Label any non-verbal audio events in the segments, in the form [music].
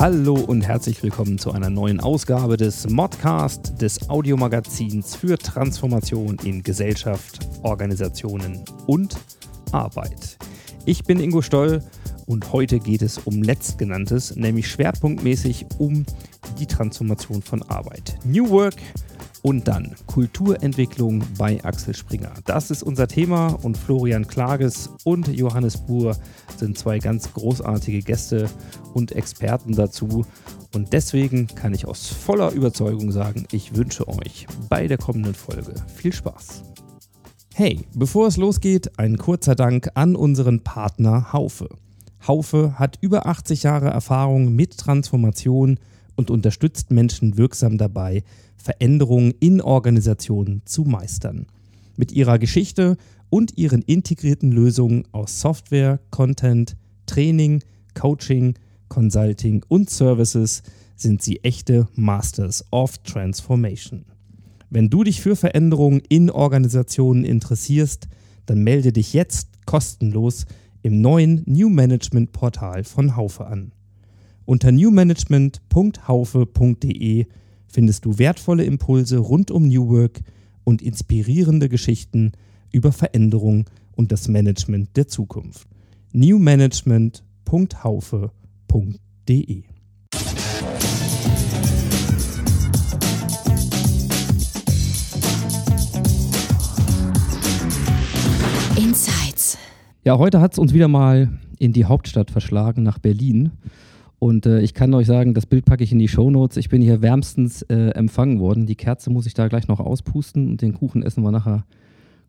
Hallo und herzlich willkommen zu einer neuen Ausgabe des Modcast, des Audiomagazins für Transformation in Gesellschaft, Organisationen und Arbeit. Ich bin Ingo Stoll und heute geht es um letztgenanntes, nämlich schwerpunktmäßig um die Transformation von Arbeit. New Work und dann Kulturentwicklung bei Axel Springer. Das ist unser Thema und Florian Klages und Johannes Buhr sind zwei ganz großartige Gäste und Experten dazu. Und deswegen kann ich aus voller Überzeugung sagen, ich wünsche euch bei der kommenden Folge viel Spaß. Hey, bevor es losgeht, ein kurzer Dank an unseren Partner Haufe. Haufe hat über 80 Jahre Erfahrung mit Transformation und unterstützt Menschen wirksam dabei, Veränderungen in Organisationen zu meistern. Mit ihrer Geschichte und ihren integrierten Lösungen aus Software, Content, Training, Coaching, Consulting und Services sind sie echte Masters of Transformation. Wenn du dich für Veränderungen in Organisationen interessierst, dann melde dich jetzt kostenlos im neuen New Management Portal von Haufe an. Unter newmanagement.haufe.de findest du wertvolle Impulse rund um New Work und inspirierende Geschichten über Veränderung und das Management der Zukunft. newmanagement.haufe.de Insights. Ja, heute hat es uns wieder mal in die Hauptstadt verschlagen, nach Berlin. Und äh, ich kann euch sagen, das Bild packe ich in die Shownotes. Ich bin hier wärmstens äh, empfangen worden. Die Kerze muss ich da gleich noch auspusten und den Kuchen essen wir nachher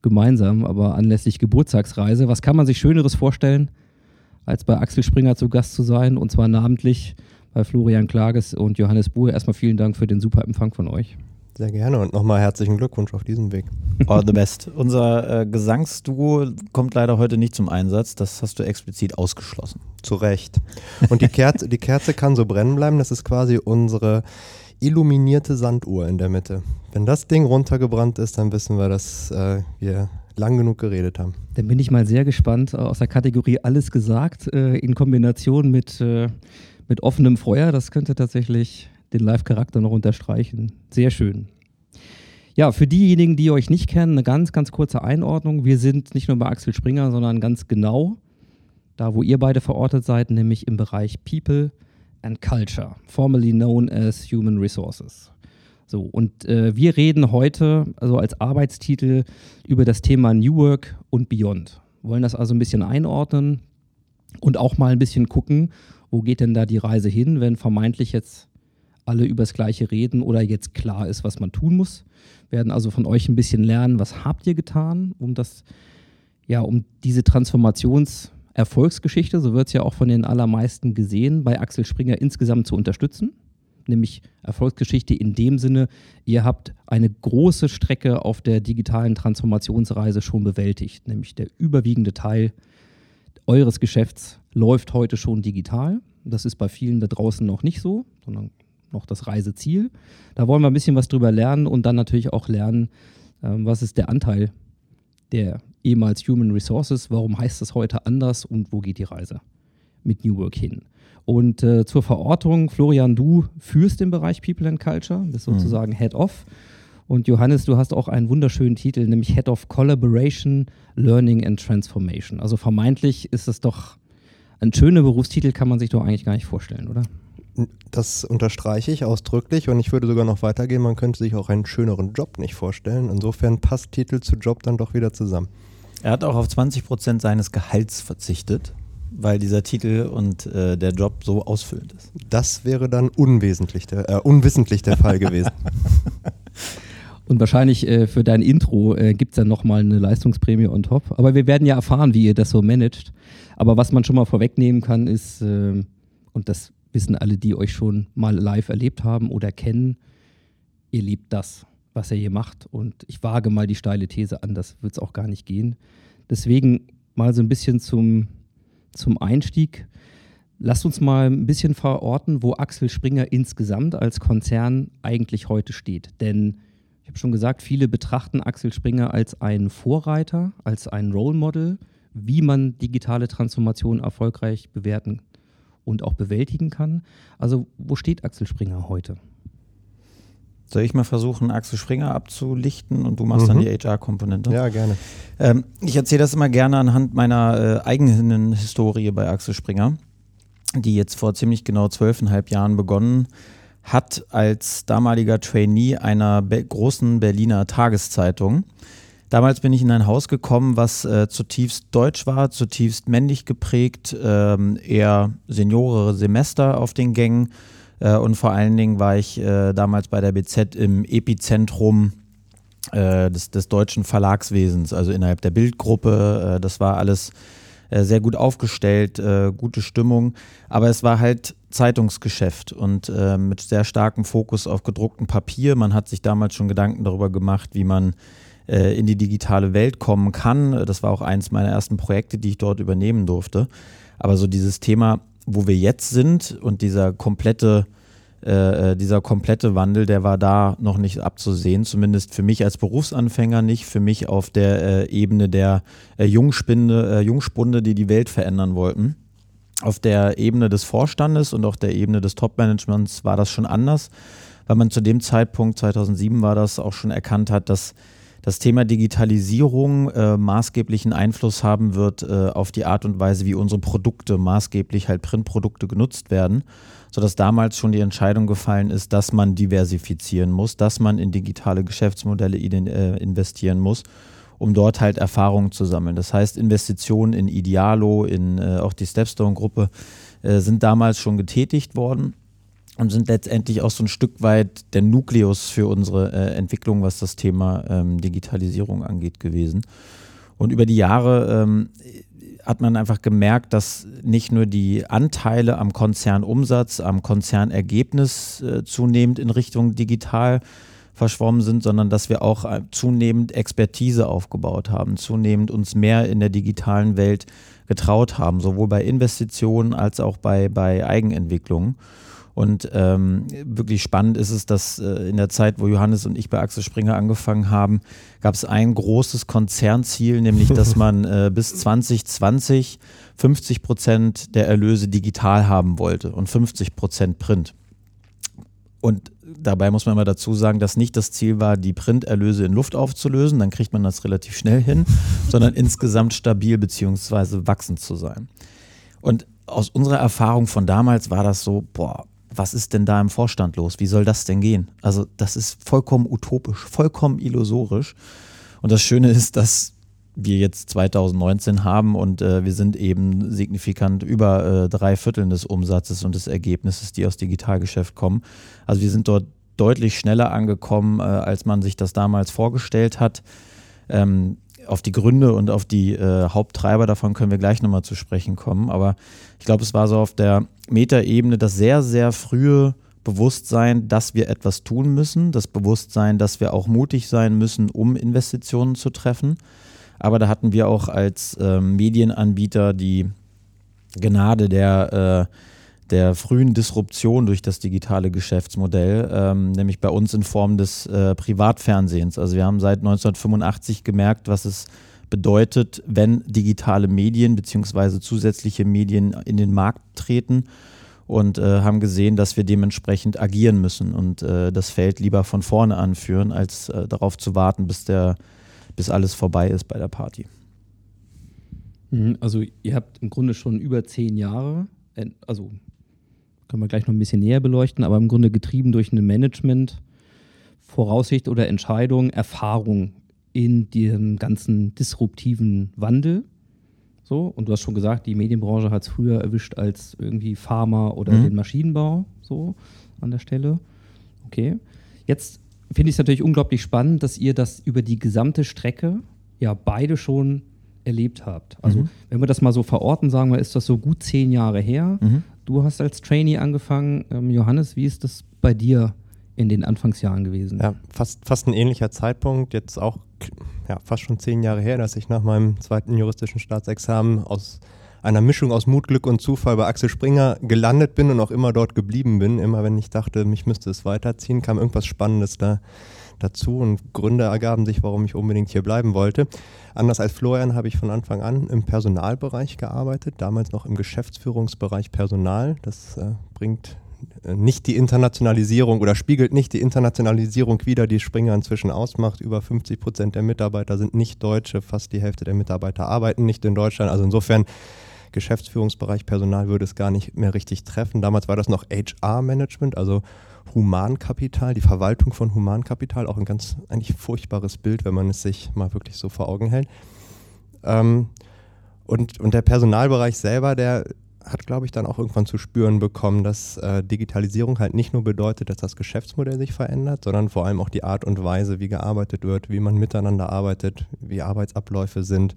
gemeinsam, aber anlässlich Geburtstagsreise. Was kann man sich Schöneres vorstellen, als bei Axel Springer zu Gast zu sein und zwar namentlich bei Florian Klages und Johannes Buhr. Erstmal vielen Dank für den super Empfang von euch. Sehr gerne und nochmal herzlichen Glückwunsch auf diesem Weg. All the best. Unser äh, Gesangsduo kommt leider heute nicht zum Einsatz. Das hast du explizit ausgeschlossen. Zu Recht. Und die Kerze, die Kerze kann so brennen bleiben. Das ist quasi unsere illuminierte Sanduhr in der Mitte. Wenn das Ding runtergebrannt ist, dann wissen wir, dass äh, wir lang genug geredet haben. Dann bin ich mal sehr gespannt äh, aus der Kategorie Alles gesagt äh, in Kombination mit, äh, mit offenem Feuer. Das könnte tatsächlich den Live-Charakter noch unterstreichen. Sehr schön. Ja, für diejenigen, die euch nicht kennen, eine ganz, ganz kurze Einordnung. Wir sind nicht nur bei Axel Springer, sondern ganz genau da, wo ihr beide verortet seid, nämlich im Bereich People and Culture, formerly known as Human Resources. So, und äh, wir reden heute, also als Arbeitstitel, über das Thema New Work und Beyond. Wollen das also ein bisschen einordnen und auch mal ein bisschen gucken, wo geht denn da die Reise hin, wenn vermeintlich jetzt alle über das Gleiche reden oder jetzt klar ist, was man tun muss. Wir werden also von euch ein bisschen lernen, was habt ihr getan, um das, ja, um diese Transformationserfolgsgeschichte, so wird es ja auch von den allermeisten gesehen, bei Axel Springer insgesamt zu unterstützen. Nämlich Erfolgsgeschichte in dem Sinne, ihr habt eine große Strecke auf der digitalen Transformationsreise schon bewältigt. Nämlich der überwiegende Teil eures Geschäfts läuft heute schon digital. Das ist bei vielen da draußen noch nicht so, sondern noch das Reiseziel. Da wollen wir ein bisschen was drüber lernen und dann natürlich auch lernen, ähm, was ist der Anteil der ehemals Human Resources, warum heißt das heute anders und wo geht die Reise mit New Work hin. Und äh, zur Verortung, Florian, du führst den Bereich People and Culture, bist sozusagen mhm. Head of. Und Johannes, du hast auch einen wunderschönen Titel, nämlich Head of Collaboration, Learning and Transformation. Also vermeintlich ist es doch ein schöner Berufstitel, kann man sich doch eigentlich gar nicht vorstellen, oder? Das unterstreiche ich ausdrücklich und ich würde sogar noch weitergehen, man könnte sich auch einen schöneren Job nicht vorstellen. Insofern passt Titel zu Job dann doch wieder zusammen. Er hat auch auf 20 Prozent seines Gehalts verzichtet, weil dieser Titel und äh, der Job so ausfüllend ist. Das wäre dann unwesentlich der, äh, unwissentlich der Fall gewesen. [laughs] Und wahrscheinlich äh, für dein Intro äh, gibt es dann nochmal eine Leistungsprämie on top. Aber wir werden ja erfahren, wie ihr das so managt. Aber was man schon mal vorwegnehmen kann, ist, äh, und das wissen alle, die euch schon mal live erlebt haben oder kennen, ihr liebt das, was ihr hier macht. Und ich wage mal die steile These an, das wird es auch gar nicht gehen. Deswegen mal so ein bisschen zum, zum Einstieg. Lasst uns mal ein bisschen verorten, wo Axel Springer insgesamt als Konzern eigentlich heute steht. Denn ich habe schon gesagt, viele betrachten Axel Springer als einen Vorreiter, als ein Role Model, wie man digitale Transformation erfolgreich bewerten und auch bewältigen kann. Also wo steht Axel Springer heute? Soll ich mal versuchen, Axel Springer abzulichten und du machst dann Mhm. die HR-Komponente? Ja, gerne. Ähm, ich erzähle das immer gerne anhand meiner äh, eigenen Historie bei Axel Springer, die jetzt vor ziemlich genau zwölfeinhalb Jahren begonnen hat als damaliger Trainee einer be großen Berliner Tageszeitung. Damals bin ich in ein Haus gekommen, was äh, zutiefst deutsch war, zutiefst männlich geprägt, ähm, eher seniorere Semester auf den Gängen. Äh, und vor allen Dingen war ich äh, damals bei der BZ im Epizentrum äh, des, des deutschen Verlagswesens, also innerhalb der Bildgruppe. Äh, das war alles äh, sehr gut aufgestellt, gute Stimmung. Aber es war halt Zeitungsgeschäft und äh, mit sehr starkem Fokus auf gedrucktem Papier. Man hat sich damals schon Gedanken darüber gemacht, wie man äh, in die digitale Welt kommen kann. Das war auch eins meiner ersten Projekte, die ich dort übernehmen durfte. Aber so dieses Thema, wo wir jetzt sind und dieser komplette äh, dieser komplette Wandel, der war da noch nicht abzusehen, zumindest für mich als Berufsanfänger nicht, für mich auf der äh, Ebene der äh, Jungspinde, äh, Jungspunde, die die Welt verändern wollten. Auf der Ebene des Vorstandes und auch der Ebene des Top-Managements war das schon anders, weil man zu dem Zeitpunkt, 2007 war das, auch schon erkannt hat, dass das Thema Digitalisierung äh, maßgeblichen Einfluss haben wird äh, auf die Art und Weise, wie unsere Produkte, maßgeblich halt Printprodukte genutzt werden, sodass damals schon die Entscheidung gefallen ist, dass man diversifizieren muss, dass man in digitale Geschäftsmodelle äh, investieren muss, um dort halt Erfahrungen zu sammeln. Das heißt, Investitionen in Idealo, in äh, auch die Stepstone-Gruppe äh, sind damals schon getätigt worden und sind letztendlich auch so ein Stück weit der Nukleus für unsere äh, Entwicklung, was das Thema ähm, Digitalisierung angeht, gewesen. Und über die Jahre ähm, hat man einfach gemerkt, dass nicht nur die Anteile am Konzernumsatz, am Konzernergebnis äh, zunehmend in Richtung digital verschwommen sind, sondern dass wir auch äh, zunehmend Expertise aufgebaut haben, zunehmend uns mehr in der digitalen Welt getraut haben, sowohl bei Investitionen als auch bei, bei Eigenentwicklungen. Und ähm, wirklich spannend ist es, dass äh, in der Zeit, wo Johannes und ich bei Axel Springer angefangen haben, gab es ein großes Konzernziel, nämlich [laughs] dass man äh, bis 2020 50 Prozent der Erlöse digital haben wollte und 50 Prozent Print. Und dabei muss man mal dazu sagen, dass nicht das Ziel war, die Printerlöse in Luft aufzulösen, dann kriegt man das relativ schnell hin, [laughs] sondern insgesamt stabil beziehungsweise wachsend zu sein. Und aus unserer Erfahrung von damals war das so, boah, was ist denn da im Vorstand los? Wie soll das denn gehen? Also das ist vollkommen utopisch, vollkommen illusorisch. Und das Schöne ist, dass wir jetzt 2019 haben und äh, wir sind eben signifikant über äh, drei Vierteln des Umsatzes und des Ergebnisses, die aus Digitalgeschäft kommen. Also wir sind dort deutlich schneller angekommen, äh, als man sich das damals vorgestellt hat. Ähm, auf die Gründe und auf die äh, Haupttreiber davon können wir gleich nochmal zu sprechen kommen. Aber ich glaube, es war so auf der Metaebene das sehr, sehr frühe Bewusstsein, dass wir etwas tun müssen, das Bewusstsein, dass wir auch mutig sein müssen, um Investitionen zu treffen. Aber da hatten wir auch als ähm, Medienanbieter die Gnade der, äh, der frühen Disruption durch das digitale Geschäftsmodell, ähm, nämlich bei uns in Form des äh, Privatfernsehens. Also wir haben seit 1985 gemerkt, was es bedeutet, wenn digitale Medien bzw. zusätzliche Medien in den Markt treten und äh, haben gesehen, dass wir dementsprechend agieren müssen und äh, das Feld lieber von vorne anführen, als äh, darauf zu warten, bis, der, bis alles vorbei ist bei der Party. Mhm, Also ihr habt im Grunde schon über zehn Jahre, äh, also können wir gleich noch ein bisschen näher beleuchten, aber im Grunde getrieben durch eine Management, Voraussicht oder Entscheidung, Erfahrung in dem ganzen disruptiven Wandel. So, und du hast schon gesagt, die Medienbranche hat es früher erwischt als irgendwie Pharma oder Mhm. den Maschinenbau, so an der Stelle. Okay. Jetzt finde ich es natürlich unglaublich spannend, dass ihr das über die gesamte Strecke ja beide schon erlebt habt. Also, Mhm. wenn wir das mal so verorten, sagen wir, ist das so gut zehn Jahre her. Mhm. Du hast als Trainee angefangen. Ähm, Johannes, wie ist das bei dir in den Anfangsjahren gewesen. Ja, fast, fast ein ähnlicher Zeitpunkt. Jetzt auch ja, fast schon zehn Jahre her, dass ich nach meinem zweiten juristischen Staatsexamen aus einer Mischung aus Mut, Glück und Zufall bei Axel Springer gelandet bin und auch immer dort geblieben bin. Immer wenn ich dachte, mich müsste es weiterziehen, kam irgendwas Spannendes da dazu und Gründe ergaben sich, warum ich unbedingt hier bleiben wollte. Anders als Florian habe ich von Anfang an im Personalbereich gearbeitet, damals noch im Geschäftsführungsbereich Personal. Das äh, bringt äh, nicht die Internationalisierung oder spiegelt nicht die Internationalisierung wider, die Springer inzwischen ausmacht. Über 50 Prozent der Mitarbeiter sind nicht Deutsche, fast die Hälfte der Mitarbeiter arbeiten nicht in Deutschland. Also insofern Geschäftsführungsbereich Personal würde es gar nicht mehr richtig treffen. Damals war das noch HR-Management, also Humankapital, die Verwaltung von Humankapital, auch ein ganz eigentlich furchtbares Bild, wenn man es sich mal wirklich so vor Augen hält. Ähm, und, und der Personalbereich selber, der hat, glaube ich, dann auch irgendwann zu spüren bekommen, dass äh, Digitalisierung halt nicht nur bedeutet, dass das Geschäftsmodell sich verändert, sondern vor allem auch die Art und Weise, wie gearbeitet wird, wie man miteinander arbeitet, wie Arbeitsabläufe sind,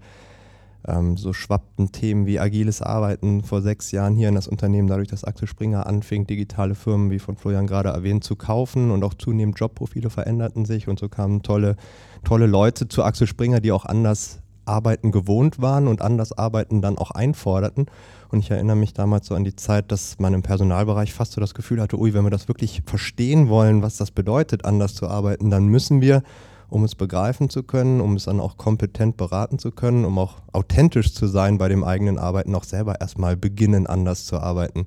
ähm, so schwappten Themen wie agiles Arbeiten vor sechs Jahren hier in das Unternehmen, dadurch, dass Axel Springer anfing, digitale Firmen, wie von Florian gerade erwähnt, zu kaufen und auch zunehmend Jobprofile veränderten sich und so kamen tolle, tolle Leute zu Axel Springer, die auch anders arbeiten gewohnt waren und anders arbeiten dann auch einforderten. Und ich erinnere mich damals so an die Zeit, dass man im Personalbereich fast so das Gefühl hatte, ui, wenn wir das wirklich verstehen wollen, was das bedeutet, anders zu arbeiten, dann müssen wir um es begreifen zu können, um es dann auch kompetent beraten zu können, um auch authentisch zu sein bei dem eigenen Arbeiten, auch selber erstmal beginnen, anders zu arbeiten.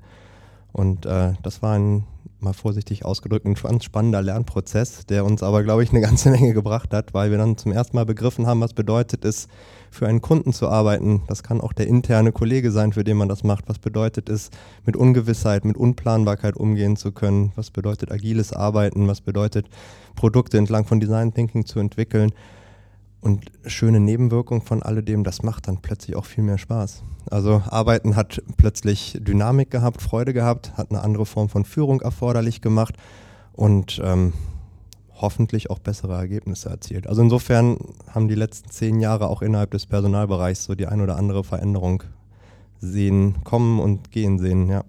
Und äh, das war ein, mal vorsichtig ausgedrückt, ein ganz spannender Lernprozess, der uns aber, glaube ich, eine ganze [laughs] Menge gebracht hat, weil wir dann zum ersten Mal begriffen haben, was bedeutet es, für einen Kunden zu arbeiten. Das kann auch der interne Kollege sein, für den man das macht. Was bedeutet es, mit Ungewissheit, mit Unplanbarkeit umgehen zu können? Was bedeutet agiles Arbeiten? Was bedeutet, Produkte entlang von Design Thinking zu entwickeln? Und schöne Nebenwirkung von alledem, das macht dann plötzlich auch viel mehr Spaß. Also Arbeiten hat plötzlich Dynamik gehabt, Freude gehabt, hat eine andere Form von Führung erforderlich gemacht und ähm, hoffentlich auch bessere Ergebnisse erzielt. Also insofern haben die letzten zehn Jahre auch innerhalb des Personalbereichs so die ein oder andere Veränderung sehen, kommen und gehen sehen, ja.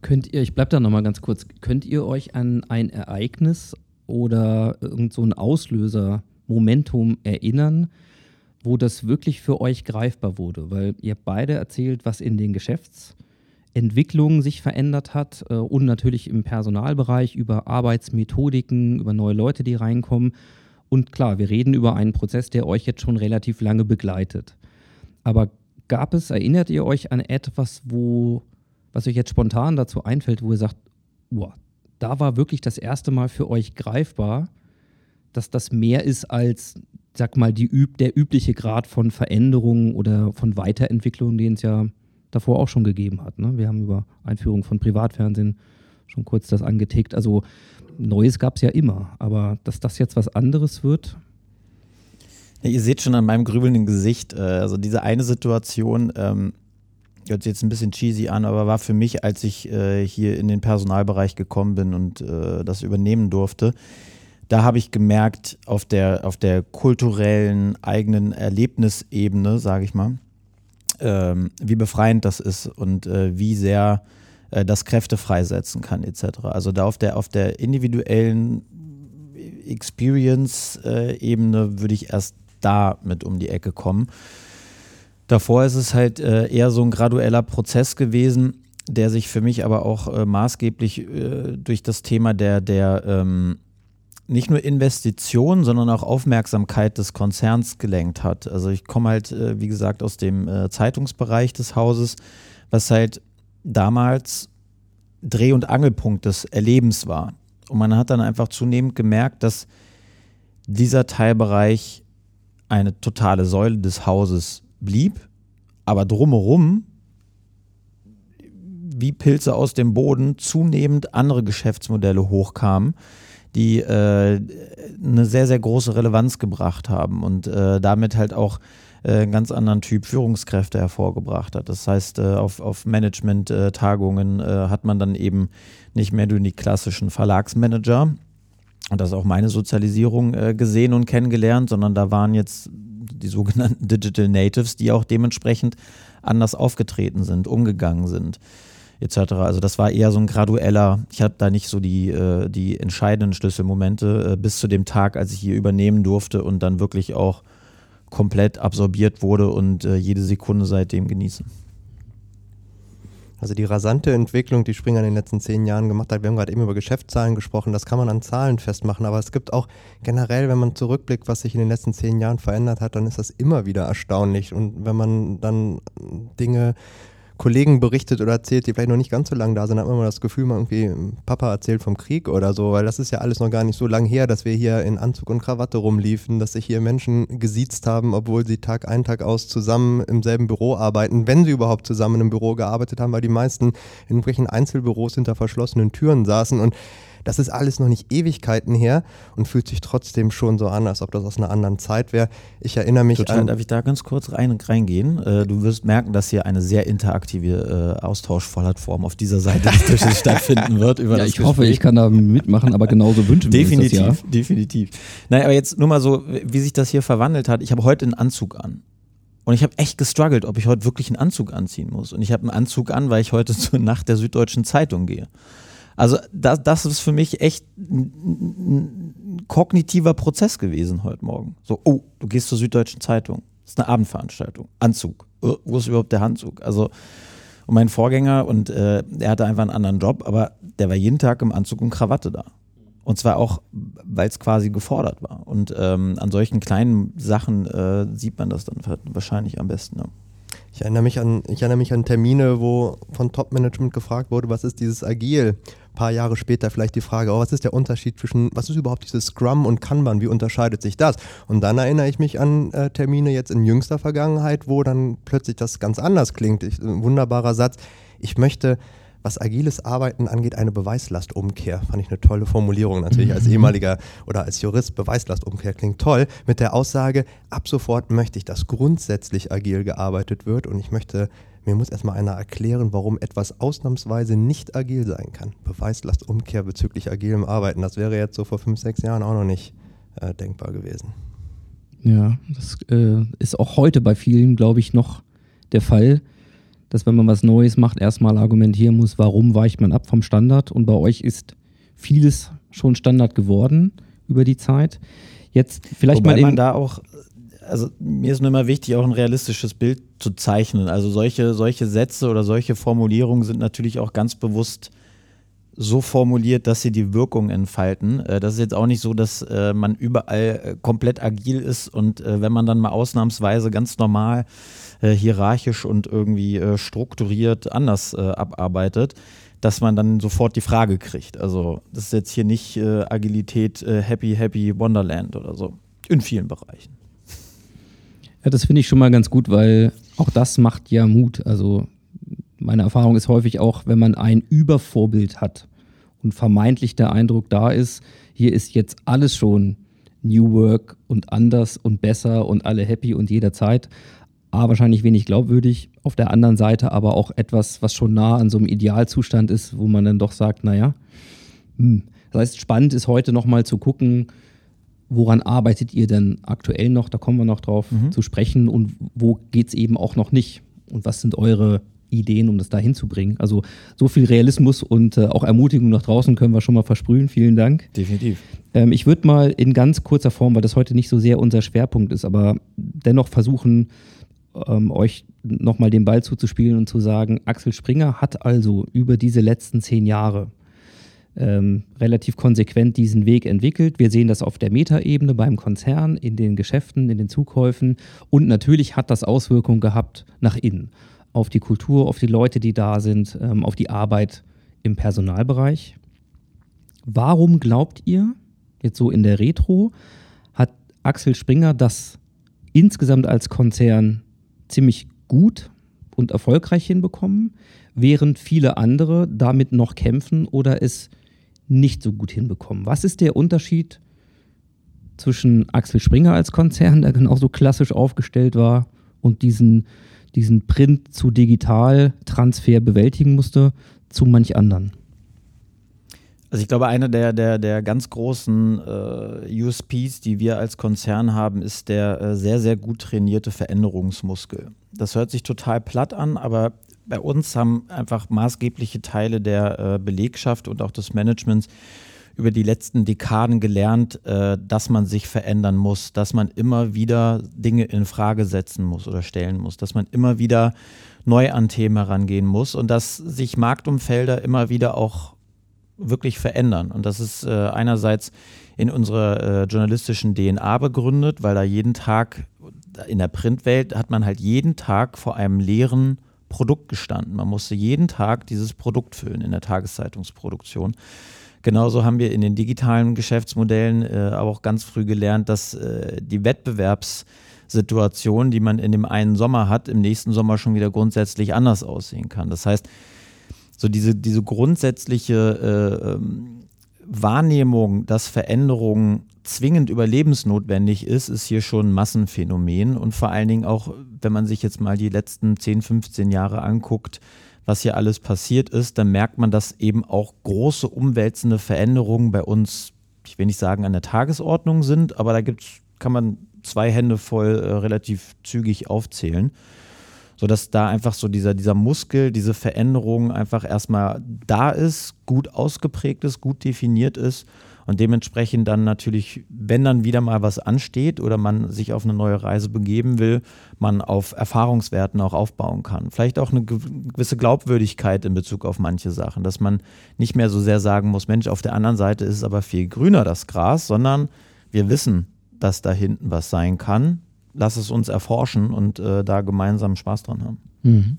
Könnt ihr, ich bleibe da nochmal ganz kurz, könnt ihr euch an ein Ereignis oder irgend so ein Auslöser, Momentum erinnern, wo das wirklich für euch greifbar wurde? Weil ihr beide erzählt, was in den Geschäfts- Entwicklung sich verändert hat äh, und natürlich im Personalbereich über Arbeitsmethodiken, über neue Leute, die reinkommen. Und klar, wir reden über einen Prozess, der euch jetzt schon relativ lange begleitet. Aber gab es, erinnert ihr euch an etwas, wo, was euch jetzt spontan dazu einfällt, wo ihr sagt, wow, da war wirklich das erste Mal für euch greifbar, dass das mehr ist als, sag mal, die der übliche Grad von Veränderung oder von Weiterentwicklung, den es ja davor auch schon gegeben hat. Ne? Wir haben über Einführung von Privatfernsehen schon kurz das angetickt. Also Neues gab es ja immer, aber dass das jetzt was anderes wird. Ja, ihr seht schon an meinem grübelnden Gesicht, äh, also diese eine Situation, ähm, hört sich jetzt ein bisschen cheesy an, aber war für mich, als ich äh, hier in den Personalbereich gekommen bin und äh, das übernehmen durfte, da habe ich gemerkt, auf der, auf der kulturellen eigenen Erlebnisebene, sage ich mal, ähm, wie befreiend das ist und äh, wie sehr äh, das Kräfte freisetzen kann, etc. Also da auf der, auf der individuellen Experience-Ebene äh, würde ich erst da mit um die Ecke kommen. Davor ist es halt äh, eher so ein gradueller Prozess gewesen, der sich für mich aber auch äh, maßgeblich äh, durch das Thema der, der ähm, nicht nur Investitionen, sondern auch Aufmerksamkeit des Konzerns gelenkt hat. Also ich komme halt, äh, wie gesagt, aus dem äh, Zeitungsbereich des Hauses, was halt damals Dreh- und Angelpunkt des Erlebens war. Und man hat dann einfach zunehmend gemerkt, dass dieser Teilbereich eine totale Säule des Hauses blieb, aber drumherum wie Pilze aus dem Boden zunehmend andere Geschäftsmodelle hochkamen die äh, eine sehr, sehr große Relevanz gebracht haben und äh, damit halt auch äh, einen ganz anderen Typ Führungskräfte hervorgebracht hat. Das heißt, äh, auf, auf Management-Tagungen äh, hat man dann eben nicht mehr nur die klassischen Verlagsmanager, und das ist auch meine Sozialisierung gesehen und kennengelernt, sondern da waren jetzt die sogenannten Digital Natives, die auch dementsprechend anders aufgetreten sind, umgegangen sind. Etc. Also das war eher so ein gradueller, ich habe da nicht so die, äh, die entscheidenden Schlüsselmomente äh, bis zu dem Tag, als ich hier übernehmen durfte und dann wirklich auch komplett absorbiert wurde und äh, jede Sekunde seitdem genießen. Also die rasante Entwicklung, die Springer in den letzten zehn Jahren gemacht hat, wir haben gerade eben über Geschäftszahlen gesprochen, das kann man an Zahlen festmachen, aber es gibt auch generell, wenn man zurückblickt, was sich in den letzten zehn Jahren verändert hat, dann ist das immer wieder erstaunlich. Und wenn man dann Dinge Kollegen berichtet oder erzählt, die vielleicht noch nicht ganz so lange da sind, hat man immer das Gefühl, man irgendwie Papa erzählt vom Krieg oder so, weil das ist ja alles noch gar nicht so lange her, dass wir hier in Anzug und Krawatte rumliefen, dass sich hier Menschen gesiezt haben, obwohl sie Tag ein, Tag aus zusammen im selben Büro arbeiten, wenn sie überhaupt zusammen im Büro gearbeitet haben, weil die meisten in irgendwelchen Einzelbüros hinter verschlossenen Türen saßen. Und das ist alles noch nicht Ewigkeiten her und fühlt sich trotzdem schon so an, als ob das aus einer anderen Zeit wäre. Ich erinnere mich Total, an. darf ich da ganz kurz rein, reingehen? Äh, du wirst merken, dass hier eine sehr interaktive äh, Austauschplattform auf dieser Seite des [laughs] Tisches stattfinden wird. Über Ja, das ich hoffe, Gespräch. ich kann da mitmachen, aber genauso wünschen wir uns das Definitiv, ja. definitiv. Nein, aber jetzt nur mal so, wie sich das hier verwandelt hat. Ich habe heute einen Anzug an. Und ich habe echt gestruggelt, ob ich heute wirklich einen Anzug anziehen muss. Und ich habe einen Anzug an, weil ich heute [laughs] zur Nacht der Süddeutschen Zeitung gehe. Also das, das ist für mich echt ein, kognitiver Prozess gewesen heute Morgen. So, oh, du gehst zur Süddeutschen Zeitung. Das ist eine Abendveranstaltung. Anzug. Äh, Wo ist überhaupt der Anzug? Also, und mein Vorgänger, und äh, er hatte einfach einen anderen Job, aber der war jeden Tag im Anzug und Krawatte da. Und zwar auch, weil es quasi gefordert war. Und ähm, an solchen kleinen Sachen äh, sieht man das dann wahrscheinlich am besten. Ne? Ich erinnere mich an, ich erinnere mich an Termine, wo von Top-Management gefragt wurde, was ist dieses Agil? Paar Jahre später vielleicht die Frage, oh, was ist der Unterschied zwischen, was ist überhaupt dieses Scrum und Kanban? Wie unterscheidet sich das? Und dann erinnere ich mich an äh, Termine jetzt in jüngster Vergangenheit, wo dann plötzlich das ganz anders klingt. Ich, ein wunderbarer Satz. Ich möchte was agiles Arbeiten angeht, eine Beweislastumkehr. Fand ich eine tolle Formulierung natürlich als ehemaliger oder als Jurist. Beweislastumkehr klingt toll. Mit der Aussage, ab sofort möchte ich, dass grundsätzlich agil gearbeitet wird und ich möchte, mir muss erstmal einer erklären, warum etwas ausnahmsweise nicht agil sein kann. Beweislastumkehr bezüglich agilem Arbeiten. Das wäre jetzt so vor fünf, sechs Jahren auch noch nicht äh, denkbar gewesen. Ja, das äh, ist auch heute bei vielen, glaube ich, noch der Fall, dass wenn man was Neues macht, erstmal argumentieren muss, warum weicht man ab vom Standard. Und bei euch ist vieles schon Standard geworden über die Zeit. Jetzt vielleicht Wobei mal man da auch, also mir ist nur immer wichtig, auch ein realistisches Bild zu zeichnen. Also solche, solche Sätze oder solche Formulierungen sind natürlich auch ganz bewusst so formuliert, dass sie die Wirkung entfalten. Äh, Das ist jetzt auch nicht so, dass äh, man überall äh, komplett agil ist und wenn man dann mal ausnahmsweise ganz normal hierarchisch und irgendwie strukturiert anders abarbeitet, dass man dann sofort die Frage kriegt. Also das ist jetzt hier nicht Agilität Happy Happy Wonderland oder so. In vielen Bereichen. Ja, das finde ich schon mal ganz gut, weil auch das macht ja Mut. Also meine Erfahrung ist häufig auch, wenn man ein Übervorbild hat und vermeintlich der Eindruck da ist, hier ist jetzt alles schon New Work und anders und besser und alle happy und jederzeit. A, wahrscheinlich wenig glaubwürdig, auf der anderen Seite aber auch etwas, was schon nah an so einem Idealzustand ist, wo man dann doch sagt, naja, hm. das heißt, spannend ist heute nochmal zu gucken, woran arbeitet ihr denn aktuell noch, da kommen wir noch drauf zu sprechen und wo geht es eben auch noch nicht und was sind eure Ideen, um das da hinzubringen. Also so viel Realismus und äh, auch Ermutigung nach draußen können wir schon mal versprühen. Vielen Dank. Definitiv. Ähm, ich würde mal in ganz kurzer Form, weil das heute nicht so sehr unser Schwerpunkt ist, aber dennoch versuchen, ähm, euch nochmal den Ball zuzuspielen und zu sagen, Axel Springer hat also über diese letzten zehn Jahre ähm, relativ konsequent diesen Weg entwickelt. Wir sehen das auf der Metaebene beim Konzern, in den Geschäften, in den Zukäufen und natürlich hat das Auswirkungen gehabt nach innen, auf die Kultur, auf die Leute, die da sind, ähm, auf die Arbeit im Personalbereich. Warum glaubt ihr, jetzt so in der Retro, hat Axel Springer das insgesamt als Konzern ziemlich gut und erfolgreich hinbekommen, während viele andere damit noch kämpfen oder es nicht so gut hinbekommen? Was ist der Unterschied zwischen Axel Springer als Konzern, der genauso klassisch aufgestellt war und diesen, diesen Print zu Digital-Transfer bewältigen musste, zu manch anderen? Also ich glaube, einer der, der, der ganz großen äh, USPs, die wir als Konzern haben, ist der äh, sehr, sehr gut trainierte Veränderungsmuskel. Das hört sich total platt an, aber bei uns haben einfach maßgebliche Teile der äh, Belegschaft und auch des Managements über die letzten Dekaden gelernt, äh, dass man sich verändern muss, dass man immer wieder Dinge in Frage setzen muss oder stellen muss, dass man immer wieder neu an Themen herangehen muss und dass sich Marktumfelder immer wieder auch wirklich verändern. Und das ist äh, einerseits in unserer äh, journalistischen DNA begründet, weil da jeden Tag in der Printwelt hat man halt jeden Tag vor einem leeren Produkt gestanden. Man musste jeden Tag dieses Produkt füllen in der Tageszeitungsproduktion. Genauso haben wir in den digitalen Geschäftsmodellen äh, aber auch ganz früh gelernt, dass äh, die Wettbewerbssituation, die man in dem einen Sommer hat, im nächsten Sommer schon wieder grundsätzlich anders aussehen kann. Das heißt, so diese, diese grundsätzliche äh, ähm, Wahrnehmung, dass Veränderung zwingend überlebensnotwendig ist, ist hier schon ein Massenphänomen. Und vor allen Dingen auch, wenn man sich jetzt mal die letzten 10, 15 Jahre anguckt, was hier alles passiert ist, dann merkt man, dass eben auch große umwälzende Veränderungen bei uns, ich will nicht sagen an der Tagesordnung sind, aber da gibt's, kann man zwei Hände voll äh, relativ zügig aufzählen. Sodass da einfach so dieser, dieser Muskel, diese Veränderung einfach erstmal da ist, gut ausgeprägt ist, gut definiert ist und dementsprechend dann natürlich, wenn dann wieder mal was ansteht oder man sich auf eine neue Reise begeben will, man auf Erfahrungswerten auch aufbauen kann. Vielleicht auch eine gewisse Glaubwürdigkeit in Bezug auf manche Sachen, dass man nicht mehr so sehr sagen muss, Mensch, auf der anderen Seite ist es aber viel grüner das Gras, sondern wir wissen, dass da hinten was sein kann. Lass es uns erforschen und äh, da gemeinsam Spaß dran haben. Mhm.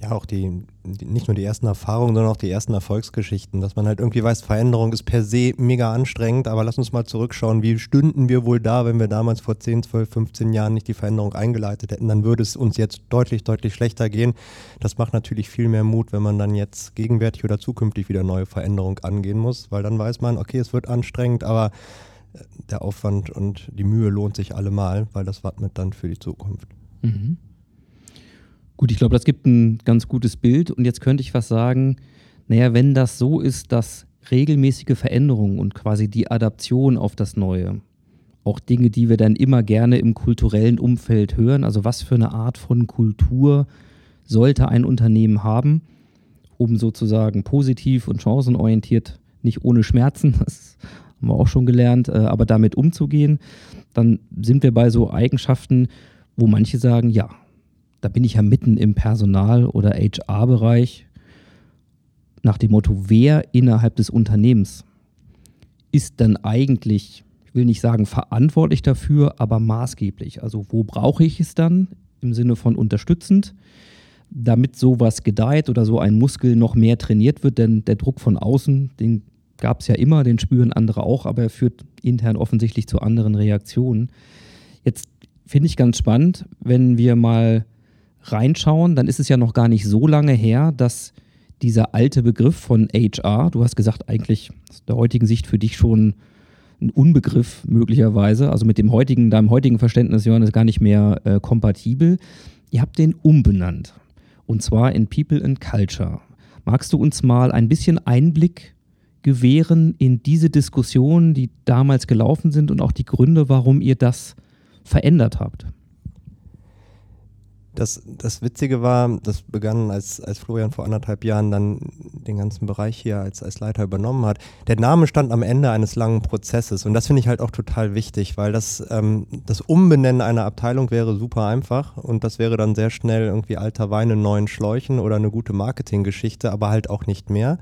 Ja, auch die, die, nicht nur die ersten Erfahrungen, sondern auch die ersten Erfolgsgeschichten, dass man halt irgendwie weiß, Veränderung ist per se mega anstrengend, aber lass uns mal zurückschauen, wie stünden wir wohl da, wenn wir damals vor 10, 12, 15 Jahren nicht die Veränderung eingeleitet hätten, dann würde es uns jetzt deutlich, deutlich schlechter gehen. Das macht natürlich viel mehr Mut, wenn man dann jetzt gegenwärtig oder zukünftig wieder neue Veränderung angehen muss, weil dann weiß man, okay, es wird anstrengend, aber der Aufwand und die Mühe lohnt sich allemal, weil das wappnet dann für die Zukunft. Mhm. Gut, ich glaube, das gibt ein ganz gutes Bild. Und jetzt könnte ich was sagen, naja, wenn das so ist, dass regelmäßige Veränderungen und quasi die Adaption auf das Neue, auch Dinge, die wir dann immer gerne im kulturellen Umfeld hören, also was für eine Art von Kultur sollte ein Unternehmen haben, um sozusagen positiv und chancenorientiert, nicht ohne Schmerzen, [laughs] das haben wir auch schon gelernt, äh, aber damit umzugehen, dann sind wir bei so Eigenschaften, wo manche sagen, ja, da bin ich ja mitten im Personal- oder HR-Bereich nach dem Motto, wer innerhalb des Unternehmens ist dann eigentlich, ich will nicht sagen verantwortlich dafür, aber maßgeblich. Also wo brauche ich es dann im Sinne von unterstützend, damit sowas gedeiht oder so ein Muskel noch mehr trainiert wird, denn der Druck von außen, den gab es ja immer, den spüren andere auch, aber er führt intern offensichtlich zu anderen Reaktionen. Jetzt finde ich ganz spannend, wenn wir mal reinschauen, dann ist es ja noch gar nicht so lange her, dass dieser alte Begriff von HR, du hast gesagt, eigentlich aus der heutigen Sicht für dich schon ein Unbegriff möglicherweise, also mit dem heutigen, deinem heutigen Verständnis, Johannes, gar nicht mehr äh, kompatibel. Ihr habt den umbenannt und zwar in People and Culture. Magst du uns mal ein bisschen Einblick gewähren in diese Diskussionen, die damals gelaufen sind und auch die Gründe, warum ihr das verändert habt? Das, das Witzige war, das begann, als, als Florian vor anderthalb Jahren dann den ganzen Bereich hier als, als Leiter übernommen hat. Der Name stand am Ende eines langen Prozesses und das finde ich halt auch total wichtig, weil das, ähm, das Umbenennen einer Abteilung wäre super einfach und das wäre dann sehr schnell irgendwie alter Wein in neuen Schläuchen oder eine gute Marketinggeschichte, aber halt auch nicht mehr.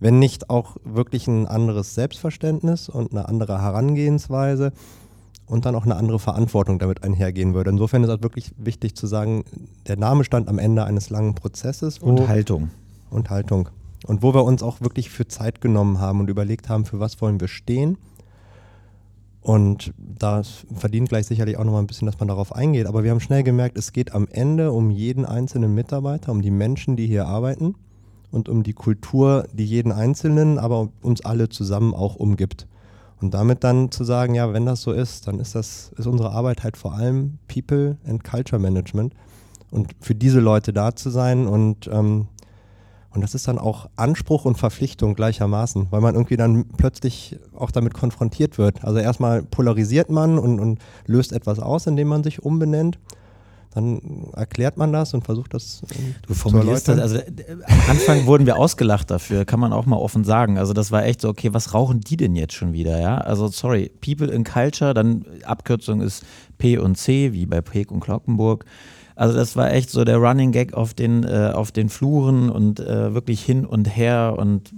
Wenn nicht auch wirklich ein anderes Selbstverständnis und eine andere Herangehensweise und dann auch eine andere Verantwortung damit einhergehen würde. Insofern ist es wirklich wichtig zu sagen, der Name stand am Ende eines langen Prozesses. und Haltung. Und Haltung. Und wo wir uns auch wirklich für Zeit genommen haben und überlegt haben, für was wollen wir stehen. Und das verdient gleich sicherlich auch nochmal ein bisschen, dass man darauf eingeht. Aber wir haben schnell gemerkt, es geht am Ende um jeden einzelnen Mitarbeiter, um die Menschen, die hier arbeiten und um die Kultur, die jeden Einzelnen, aber uns alle zusammen auch umgibt. Und damit dann zu sagen, ja, wenn das so ist, dann ist das, ist unsere Arbeit halt vor allem People and Culture Management. Und für diese Leute da zu sein und, ähm, und das ist dann auch Anspruch und Verpflichtung gleichermaßen, weil man irgendwie dann plötzlich auch damit konfrontiert wird. Also erstmal polarisiert man und, und löst etwas aus, indem man sich umbenennt. Dann erklärt man das und versucht das ähm, Du zu formulierst das, also äh, am Anfang wurden wir ausgelacht dafür, kann man auch mal offen sagen. Also das war echt so, okay, was rauchen die denn jetzt schon wieder, ja? Also sorry, People in Culture, dann Abkürzung ist P und C, wie bei Peek und Glockenburg. Also das war echt so der Running Gag auf den, äh, auf den Fluren und äh, wirklich hin und her und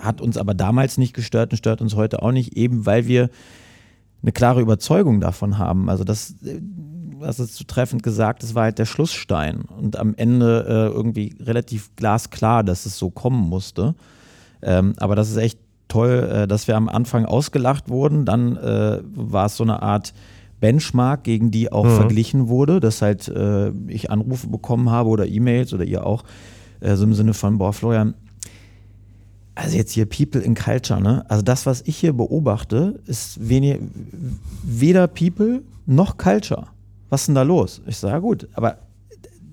hat uns aber damals nicht gestört und stört uns heute auch nicht, eben weil wir eine klare Überzeugung davon haben. Also das, was es zu treffend gesagt, das war halt der Schlussstein und am Ende äh, irgendwie relativ glasklar, dass es so kommen musste. Ähm, aber das ist echt toll, äh, dass wir am Anfang ausgelacht wurden. Dann äh, war es so eine Art Benchmark, gegen die auch Mhm. verglichen wurde, dass halt äh, ich Anrufe bekommen habe oder E-Mails oder ihr auch, äh, so im Sinne von, boah, Florian, also jetzt hier People in Culture, ne? Also das, was ich hier beobachte, ist wenig, weder People noch Culture. Was ist denn da los? Ich sage, ja gut, aber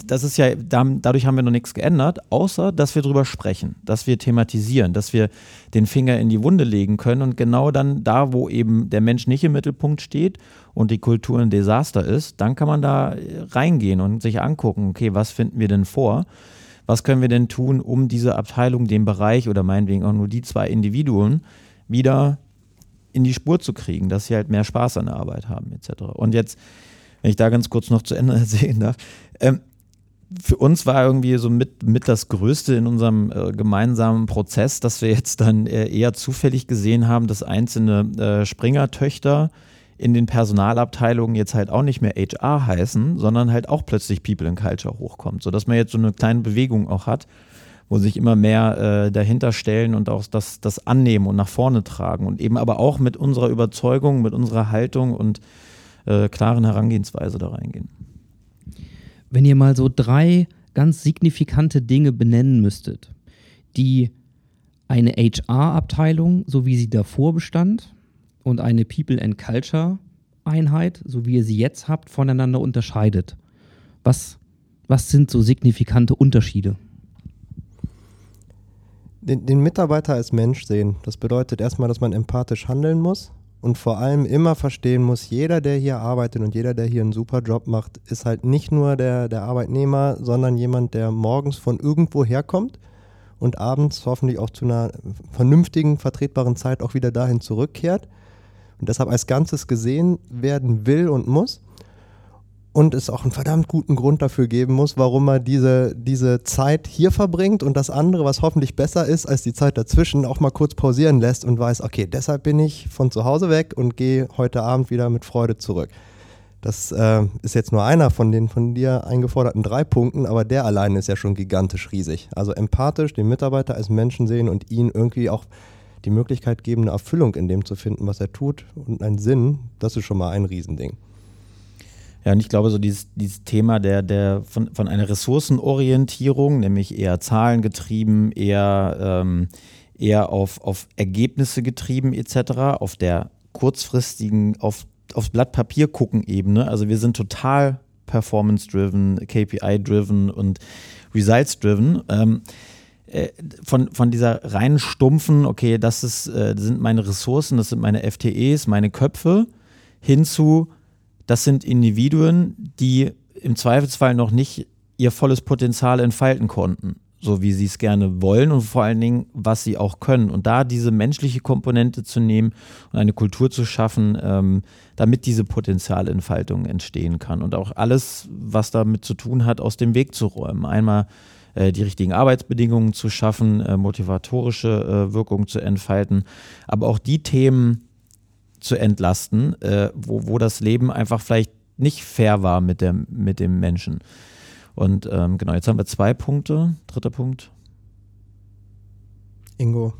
das ist ja, da- dadurch haben wir noch nichts geändert, außer dass wir drüber sprechen, dass wir thematisieren, dass wir den Finger in die Wunde legen können und genau dann da, wo eben der Mensch nicht im Mittelpunkt steht und die Kultur ein Desaster ist, dann kann man da äh, reingehen und sich angucken, okay, was finden wir denn vor? Was können wir denn tun, um diese Abteilung, den Bereich oder meinetwegen auch nur die zwei Individuen wieder in die Spur zu kriegen, dass sie halt mehr Spaß an der Arbeit haben, etc. Und jetzt, wenn ich da ganz kurz noch zu Ende [laughs] erzählen darf, ähm, für uns war irgendwie so mit, mit das Größte in unserem äh, gemeinsamen Prozess, dass wir jetzt dann äh, eher zufällig gesehen haben, dass einzelne äh, Springer-Töchter in den Personalabteilungen jetzt halt auch nicht mehr HR heißen, sondern halt auch plötzlich People in Culture hochkommt, sodass man jetzt so eine kleine Bewegung auch hat, wo sich immer mehr äh, dahinter stellen und auch das, das annehmen und nach vorne tragen. Und eben aber auch mit unserer Überzeugung, mit unserer Haltung und äh, klaren Herangehensweise da reingehen. Wenn ihr mal so drei ganz signifikante Dinge benennen müsstet, die eine HR-Abteilung, so wie sie davor bestand, und eine People and Culture Einheit, so wie ihr sie jetzt habt, voneinander unterscheidet. Was, was sind so signifikante Unterschiede? den, den Mitarbeiter als Mensch sehen. Das bedeutet erstmal, dass man empathisch handeln muss und vor allem immer verstehen muss, jeder, der hier arbeitet und jeder, der hier einen super Job macht, ist halt nicht nur der, der Arbeitnehmer, sondern jemand, der morgens von irgendwo herkommt und abends hoffentlich auch zu einer vernünftigen, vertretbaren Zeit auch wieder dahin zurückkehrt. Und deshalb als Ganzes gesehen werden will und muss und es auch einen verdammt guten Grund dafür geben muss, warum er diese, diese Zeit hier verbringt und das andere, was hoffentlich besser ist als die Zeit dazwischen, auch mal kurz pausieren lässt und weiß, okay, deshalb bin ich von zu Hause weg und gehe heute Abend wieder mit Freude zurück. Das äh, ist jetzt nur einer von den von dir eingeforderten drei Punkten, aber der alleine ist ja schon gigantisch riesig. Also empathisch den Mitarbeiter als Menschen sehen und ihn irgendwie auch die Möglichkeit geben, eine Erfüllung in dem zu finden, was er tut und einen Sinn, das ist schon mal ein Riesending. Ja, und ich glaube, so dieses, dieses Thema der, der von, von einer Ressourcenorientierung, nämlich eher zahlengetrieben, eher, ähm, eher auf, auf Ergebnisse getrieben etc., auf der kurzfristigen, auf, aufs Blatt Papier gucken Ebene. Also wir sind total performance-driven, KPI-driven und results-driven. Ähm, äh, von, von dieser rein stumpfen, okay, das ist, äh, sind meine Ressourcen, das sind meine FTEs, meine Köpfe, hin zu, das sind Individuen, die im Zweifelsfall noch nicht ihr volles Potenzial entfalten konnten, so wie sie es gerne wollen und vor allen Dingen, was sie auch können. Und da diese menschliche Komponente zu nehmen und eine Kultur zu schaffen, ähm, damit diese Potenzialentfaltung entstehen kann und auch alles, was damit zu tun hat, aus dem Weg zu räumen. Einmal äh, die richtigen Arbeitsbedingungen zu schaffen, äh, motivatorische äh, Wirkung zu entfalten, aber auch die Themen, zu entlasten, äh, wo, wo das Leben einfach vielleicht nicht fair war mit, der, mit dem Menschen. Und ähm, genau, jetzt haben wir zwei Punkte. Dritter Punkt. Ingo,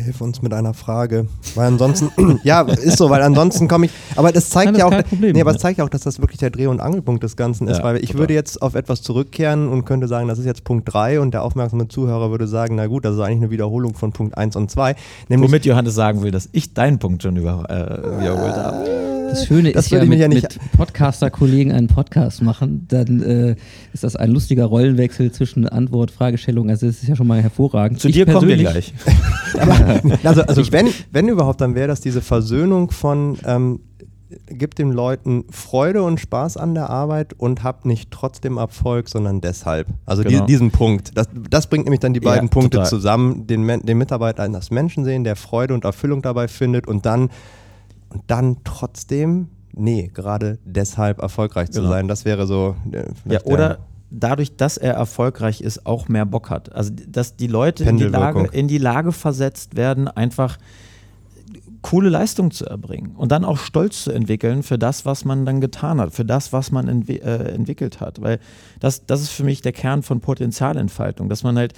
hilf uns mit einer Frage. Weil ansonsten, [clears throat] ja, ist so, weil ansonsten komme ich. Aber das zeigt Nein, das ja auch, Problem. nee, aber es zeigt ja auch, dass das wirklich der Dreh- und Angelpunkt des Ganzen ist. Ja, weil ich total. würde jetzt auf etwas zurückkehren und könnte sagen, das ist jetzt Punkt 3 und der aufmerksame Zuhörer würde sagen, na gut, das ist eigentlich eine Wiederholung von Punkt 1 und 2. Nämlich, Womit Johannes sagen will, dass ich deinen Punkt schon über, äh, wiederholt habe. Das Schöne Das ist ja ich mit, ja nicht- mit Podcaster-Kollegen einen Podcast machen, dann äh, ist das ein lustiger Rollenwechsel zwischen Antwort, Fragestellung. Also es ist ja schon mal hervorragend. Zu Ich dir kommen wir gleich. [laughs] [laughs] also, also wenn, wenn überhaupt, dann wäre das diese Versöhnung von ähm, gib den Leuten Freude und Spaß an der Arbeit und hab nicht trotzdem Erfolg, sondern deshalb. Also Genau. die, diesen Punkt. Das, das bringt nämlich dann die Ja, beiden Punkte total. zusammen, den, den Mitarbeiter als Menschen sehen, der Freude und Erfüllung dabei findet und dann, und dann trotzdem, nee, gerade deshalb erfolgreich zu Genau. sein. Das wäre so. äh, Ja, oder der- dadurch, dass er erfolgreich ist, auch mehr Bock hat. Also, dass die Leute in die. Lage, in die Lage versetzt werden, einfach coole Leistung zu erbringen und dann auch Stolz zu entwickeln für das, was man dann getan hat, für das, was man entwi äh, entwickelt hat. Weil das, das ist für mich der Kern von Potenzialentfaltung, dass man halt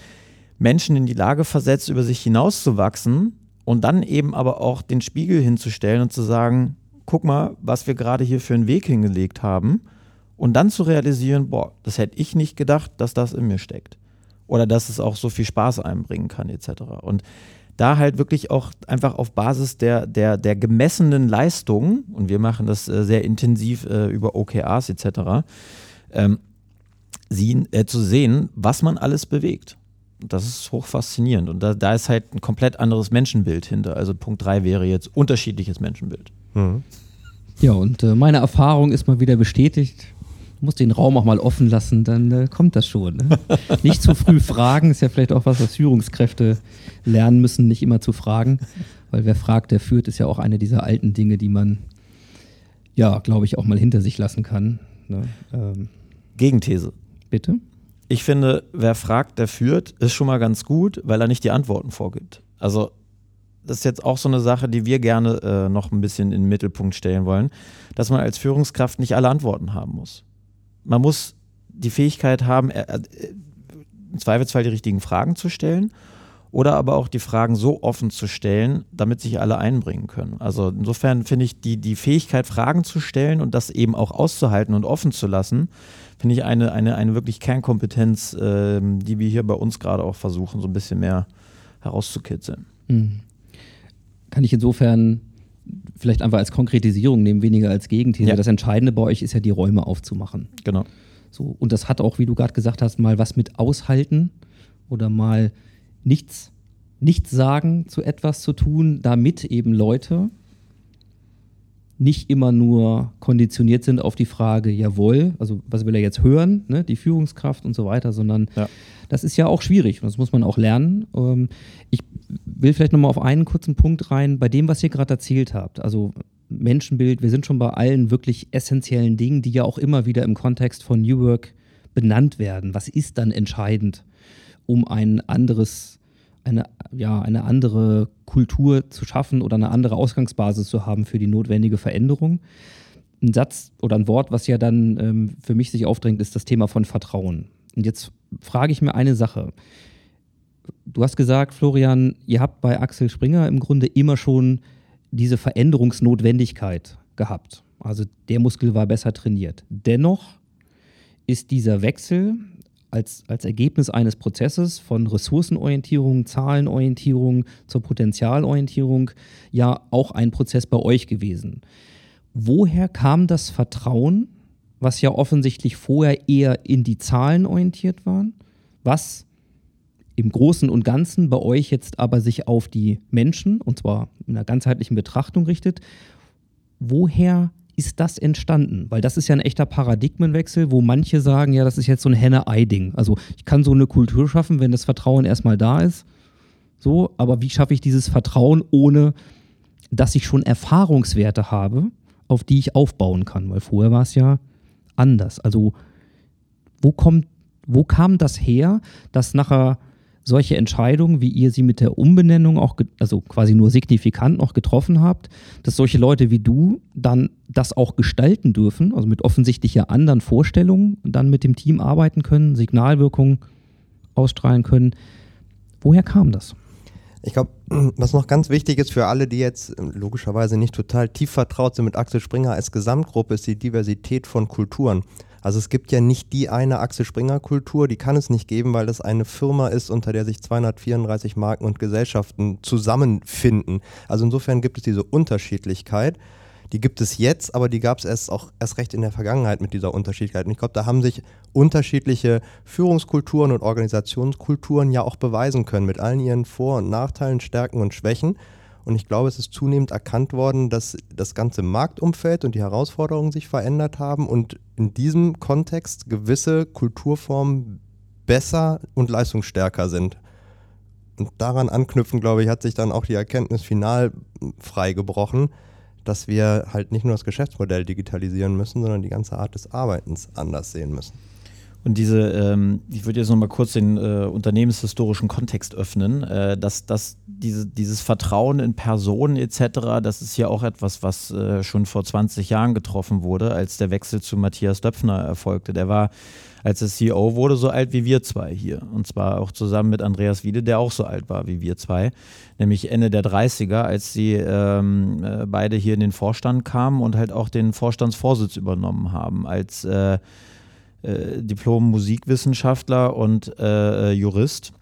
Menschen in die Lage versetzt, über sich hinauszuwachsen und dann eben aber auch den Spiegel hinzustellen und zu sagen, guck mal, was wir gerade hier für einen Weg hingelegt haben und dann zu realisieren, boah, das hätte ich nicht gedacht, dass das in mir steckt. Oder dass es auch so viel Spaß einbringen kann, etc. Und da halt wirklich auch einfach auf Basis der, der, der gemessenen Leistungen, und wir machen das äh, sehr intensiv äh, über OKRs etc., ähm, sie, äh, zu sehen, was man alles bewegt. Und Das ist hoch faszinierend. Und da, da ist halt ein komplett anderes Menschenbild hinter. Also Punkt 3 wäre jetzt unterschiedliches Menschenbild. Mhm. Ja, und äh, meine Erfahrung ist mal wieder bestätigt. Du musst den Raum auch mal offen lassen, dann äh, kommt das schon. Ne? [laughs] nicht zu früh fragen, ist ja vielleicht auch was, was Führungskräfte lernen müssen, nicht immer zu fragen. Weil wer fragt, der führt, ist ja auch eine dieser alten Dinge, die man, ja, glaube ich, auch mal hinter sich lassen kann. Ne? Ähm, Gegenthese. bitte? Ich finde, wer fragt, der führt, ist schon mal ganz gut, weil er nicht die Antworten vorgibt. Also, das ist jetzt auch so eine Sache, die wir gerne äh, noch ein bisschen in den Mittelpunkt stellen wollen, dass man als Führungskraft nicht alle Antworten haben muss. Man muss die Fähigkeit haben, äh, äh, im Zweifelsfall die richtigen Fragen zu stellen oder aber auch die Fragen so offen zu stellen, damit sich alle einbringen können. Also insofern finde ich die, die Fähigkeit, Fragen zu stellen und das eben auch auszuhalten und offen zu lassen, finde ich eine, eine, eine wirklich Kernkompetenz, ähm, die wir hier bei uns gerade auch versuchen, so ein bisschen mehr herauszukitzeln. Mhm. Kann ich insofern vielleicht einfach als Konkretisierung nehmen, weniger als Gegenthese. Ja. Das Entscheidende bei euch ist ja, die Räume aufzumachen. Genau. So, und das hat auch, wie du gerade gesagt hast, mal was mit aushalten oder mal nichts, nichts sagen zu etwas zu tun, damit eben Leute nicht immer nur konditioniert sind auf die Frage, jawohl, also was will er jetzt hören, ne, die Führungskraft und so weiter, sondern Ja. das ist ja auch schwierig und das muss man auch lernen. Ähm, ich will vielleicht nochmal auf einen kurzen Punkt rein, bei dem, was ihr gerade erzählt habt. Also Menschenbild, wir sind schon bei allen wirklich essentiellen Dingen, die ja auch immer wieder im Kontext von New Work benannt werden. Was ist dann entscheidend, um ein anderes, eine, ja, eine andere Kultur zu schaffen oder eine andere Ausgangsbasis zu haben für die notwendige Veränderung? Ein Satz oder ein Wort, was ja dann ähm, für mich sich aufdrängt, ist das Thema von Vertrauen. Und jetzt frage ich mir eine Sache. Du hast gesagt, Florian, ihr habt bei Axel Springer im Grunde immer schon diese Veränderungsnotwendigkeit gehabt. Also der Muskel war besser trainiert. Dennoch ist dieser Wechsel als, als Ergebnis eines Prozesses von Ressourcenorientierung, Zahlenorientierung zur Potenzialorientierung ja auch ein Prozess bei euch gewesen. Woher kam das Vertrauen, was ja offensichtlich vorher eher in die Zahlen orientiert waren, was im Großen und Ganzen bei euch jetzt aber sich auf die Menschen, und zwar in einer ganzheitlichen Betrachtung richtet. Woher ist das entstanden? Weil das ist ja ein echter Paradigmenwechsel, wo manche sagen, ja, das ist jetzt so ein Henne-Ei-Ding. Also ich kann so eine Kultur schaffen, wenn das Vertrauen erstmal da ist. So, aber wie schaffe ich dieses Vertrauen, ohne dass ich schon Erfahrungswerte habe, auf die ich aufbauen kann? Weil vorher war es ja anders. Also wo kommt, wo kam das her, dass nachher solche Entscheidungen, wie ihr sie mit der Umbenennung auch, also quasi nur signifikant noch getroffen habt, dass solche Leute wie du dann das auch gestalten dürfen, also mit offensichtlich ja anderen Vorstellungen, dann mit dem Team arbeiten können, Signalwirkungen ausstrahlen können. Woher kam das? Ich glaube, [clears throat] was noch ganz wichtig ist für alle, die jetzt äh, logischerweise nicht total tief vertraut sind mit Axel Springer als Gesamtgruppe, ist die Diversität von Kulturen. Also es gibt ja nicht die eine Axel Springer Kultur, die kann es nicht geben, weil das eine Firma ist, unter der sich 234 Marken und Gesellschaften zusammenfinden. Also insofern gibt es diese Unterschiedlichkeit. Die gibt es jetzt, aber die gab es erst auch erst recht in der Vergangenheit mit dieser Unterschiedlichkeit. Und ich glaube, da haben sich unterschiedliche Führungskulturen und Organisationskulturen ja auch beweisen können mit allen ihren Vor- und Nachteilen, Stärken und Schwächen. Und ich glaube, es ist zunehmend erkannt worden, dass das ganze Marktumfeld und die Herausforderungen sich verändert haben und in diesem Kontext gewisse Kulturformen besser und leistungsstärker sind. Und daran anknüpfen, glaube ich, hat sich dann auch die Erkenntnis final freigebrochen, dass wir halt nicht nur das Geschäftsmodell digitalisieren müssen, sondern die ganze Art des Arbeitens anders sehen müssen. Und diese, ähm, ich würde jetzt nochmal kurz den äh, unternehmenshistorischen Kontext öffnen, äh, dass, dass diese, dieses Vertrauen in Personen etc., das ist ja auch etwas, was äh, schon vor 20 Jahren getroffen wurde, als der Wechsel zu Matthias Döpfner erfolgte. Der war, als er CEO wurde, so alt wie wir zwei hier. Und zwar auch zusammen mit Andreas Wiede, der auch so alt war wie wir zwei, nämlich Ende der 30er, als sie ähm, äh, beide hier in den Vorstand kamen und halt auch den Vorstandsvorsitz übernommen haben, als äh, äh, Diplom-Musikwissenschaftler und äh, Jurist.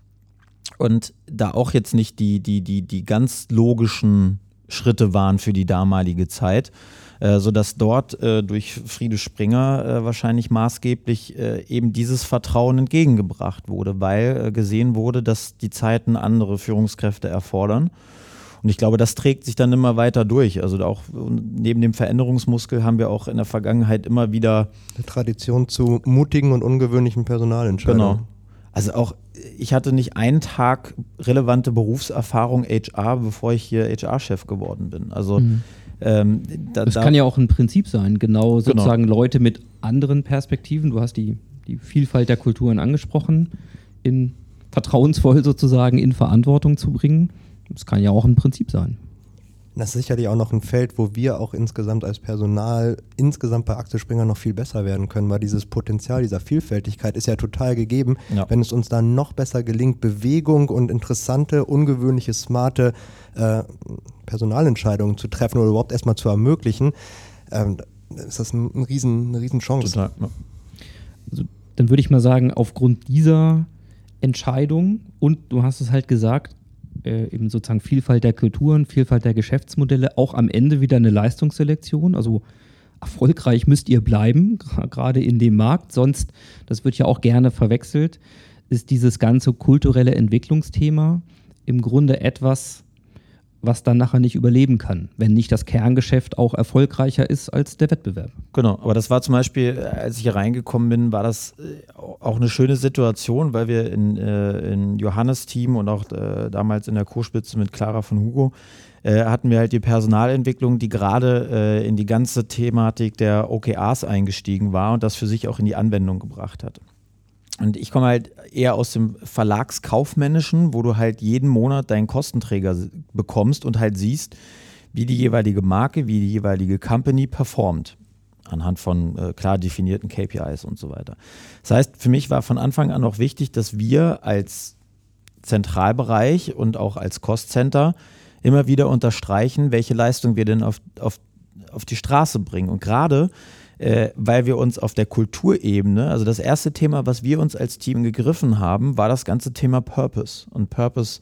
Und da auch jetzt nicht die, die, die, die ganz logischen Schritte waren für die damalige Zeit, äh, sodass dort äh, durch Friede Springer äh, wahrscheinlich maßgeblich äh, eben dieses Vertrauen entgegengebracht wurde, weil äh, gesehen wurde, dass die Zeiten andere Führungskräfte erfordern und ich glaube, das trägt sich dann immer weiter durch. Also auch neben dem Veränderungsmuskel haben wir auch in der Vergangenheit immer wieder eine Tradition zu mutigen und ungewöhnlichen Personalentscheidungen. Genau. Also auch, ich hatte nicht einen Tag relevante Berufserfahrung HR, bevor ich hier HR-Chef geworden bin. Also mhm. ähm, da, das da kann ja auch ein Prinzip sein, genau, genau. sozusagen genau. Leute mit anderen Perspektiven. Du hast die, die Vielfalt der Kulturen angesprochen, in vertrauensvoll sozusagen in Verantwortung zu bringen. Das kann ja auch ein Prinzip sein. Das ist sicherlich auch noch ein Feld, wo wir auch insgesamt als Personal insgesamt bei Axel Springer noch viel besser werden können, weil dieses Potenzial dieser Vielfältigkeit ist ja total gegeben. Ja. Wenn es uns dann noch besser gelingt, Bewegung und interessante, ungewöhnliche, smarte äh, Personalentscheidungen zu treffen oder überhaupt erstmal zu ermöglichen, ähm, ist das ein, ein riesen, eine Riesenchance. Total, ja. also, dann würde ich mal sagen, aufgrund dieser Entscheidung und du hast es halt gesagt, äh, eben sozusagen Vielfalt der Kulturen, Vielfalt der Geschäftsmodelle, auch am Ende wieder eine Leistungsselektion. Also erfolgreich müsst ihr bleiben, gerade in dem Markt. Sonst, das wird ja auch gerne verwechselt, ist dieses ganze kulturelle Entwicklungsthema im Grunde etwas, was dann nachher nicht überleben kann, wenn nicht das Kerngeschäft auch erfolgreicher ist als der Wettbewerb. Genau, aber das war zum Beispiel, als ich hier reingekommen bin, war das äh, auch eine schöne Situation, weil wir in, äh, in Johannes Team und auch äh, damals in der Co-Spitze mit Clara von Hugo hatten wir halt die Personalentwicklung, die gerade in die ganze Thematik der OKRs eingestiegen war und das für sich auch in die Anwendung gebracht hat. Und ich komme halt eher aus dem Verlagskaufmännischen, wo du halt jeden Monat deinen Kostenträger bekommst und halt siehst, wie die jeweilige Marke, wie die jeweilige Company performt. Anhand von äh, klar definierten KPIs und so weiter. Das heißt, für mich war von Anfang an auch wichtig, dass wir als Zentralbereich und auch als Cost Center immer wieder unterstreichen, welche Leistung wir denn auf, auf, auf die Straße bringen. Und gerade äh, weil wir uns auf der Kulturebene, also das erste Thema, was wir uns als Team gegriffen haben, war das ganze Thema Purpose. Und Purpose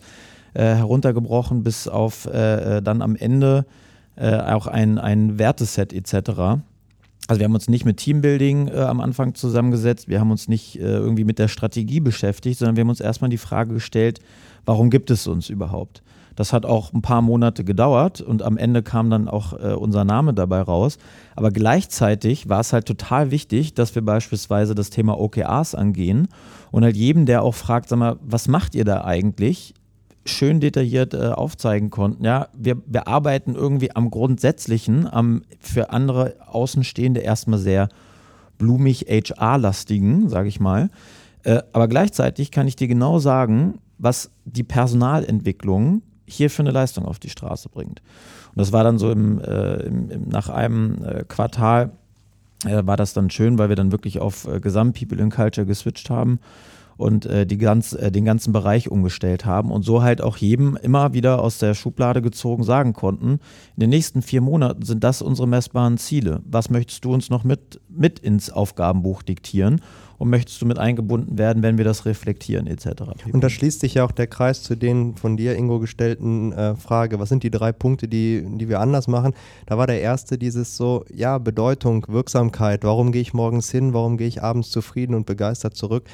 äh, heruntergebrochen bis auf äh, äh dann am Ende äh, auch ein, ein Werteset etc. Also wir haben uns nicht mit Teambuilding äh, am Anfang zusammengesetzt, wir haben uns nicht irgendwie mit der Strategie beschäftigt, sondern wir haben uns erstmal die Frage gestellt, warum gibt es uns überhaupt? Das hat auch ein paar Monate gedauert und am Ende kam dann auch äh, unser Name dabei raus. Aber gleichzeitig war es halt total wichtig, dass wir beispielsweise das Thema OKRs angehen und halt jedem, der auch fragt, sag mal, was macht ihr da eigentlich? schön detailliert äh, aufzeigen konnten. Ja, wir, wir arbeiten irgendwie am Grundsätzlichen, am für andere Außenstehende erstmal sehr blumig HR-lastigen, sage ich mal. Äh, aber gleichzeitig kann ich dir genau sagen, was die Personalentwicklung hier für eine Leistung auf die Straße bringt. Und das war dann so im, äh, im, im nach einem äh, Quartal äh, war das dann schön, weil wir dann wirklich auf äh, Gesamt People in Culture geswitcht haben und äh, die ganz, äh, den ganzen Bereich umgestellt haben und so halt auch jedem immer wieder aus der Schublade gezogen sagen konnten, in den nächsten vier Monaten sind das unsere messbaren Ziele. Was möchtest du uns noch mit, mit ins Aufgabenbuch diktieren? Und möchtest du mit eingebunden werden, wenn wir das reflektieren etc. Und da schließt sich ja auch der Kreis zu den von dir, Ingo, gestellten äh, Frage, was sind die drei Punkte, die, die wir anders machen? Da war der erste dieses so, ja, Bedeutung, Wirksamkeit, warum gehe ich morgens hin, warum gehe ich abends zufrieden und begeistert zurück?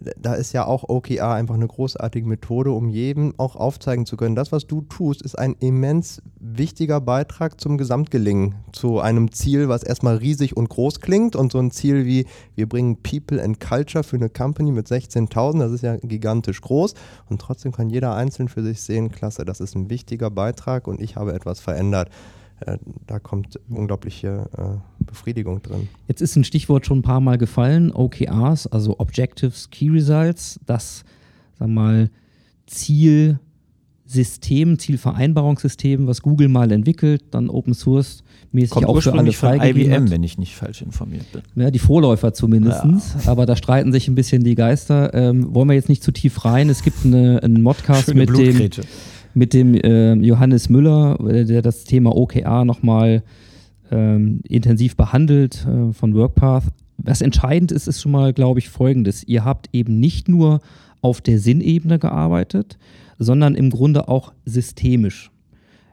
Da ist ja auch OKR einfach eine großartige Methode, um jedem auch aufzeigen zu können, das, was du tust, ist ein immens wichtiger Beitrag zum Gesamtgelingen, zu einem Ziel, was erstmal riesig und groß klingt und so ein Ziel wie, wir bringen People and Culture für eine Company mit 16.000, das ist ja gigantisch groß und trotzdem kann jeder einzeln für sich sehen, klasse, das ist ein wichtiger Beitrag und ich habe etwas verändert. Äh, da kommt unglaubliche äh, Befriedigung drin. Jetzt ist ein Stichwort schon ein paar Mal gefallen, OKRs, also Objectives Key Results, das, sag mal, Zielsystem, Zielvereinbarungssystem, was Google mal entwickelt, dann Open Source mäßig Kommt auch für alle von IBM, hat. wenn ich nicht falsch informiert bin. Ja, die Vorläufer zumindest. Aber da streiten sich ein bisschen die Geister. Ähm, wollen wir jetzt nicht zu tief rein. Es gibt eine, einen Modcast Schöne mit dem. Mit dem ähm, Johannes Müller, äh, der das Thema OKR nochmal ähm, intensiv behandelt äh, von WorkPath. Was entscheidend ist, ist schon mal, glaube ich, folgendes. Ihr habt eben nicht nur auf der Sinnebene gearbeitet, sondern im Grunde auch systemisch.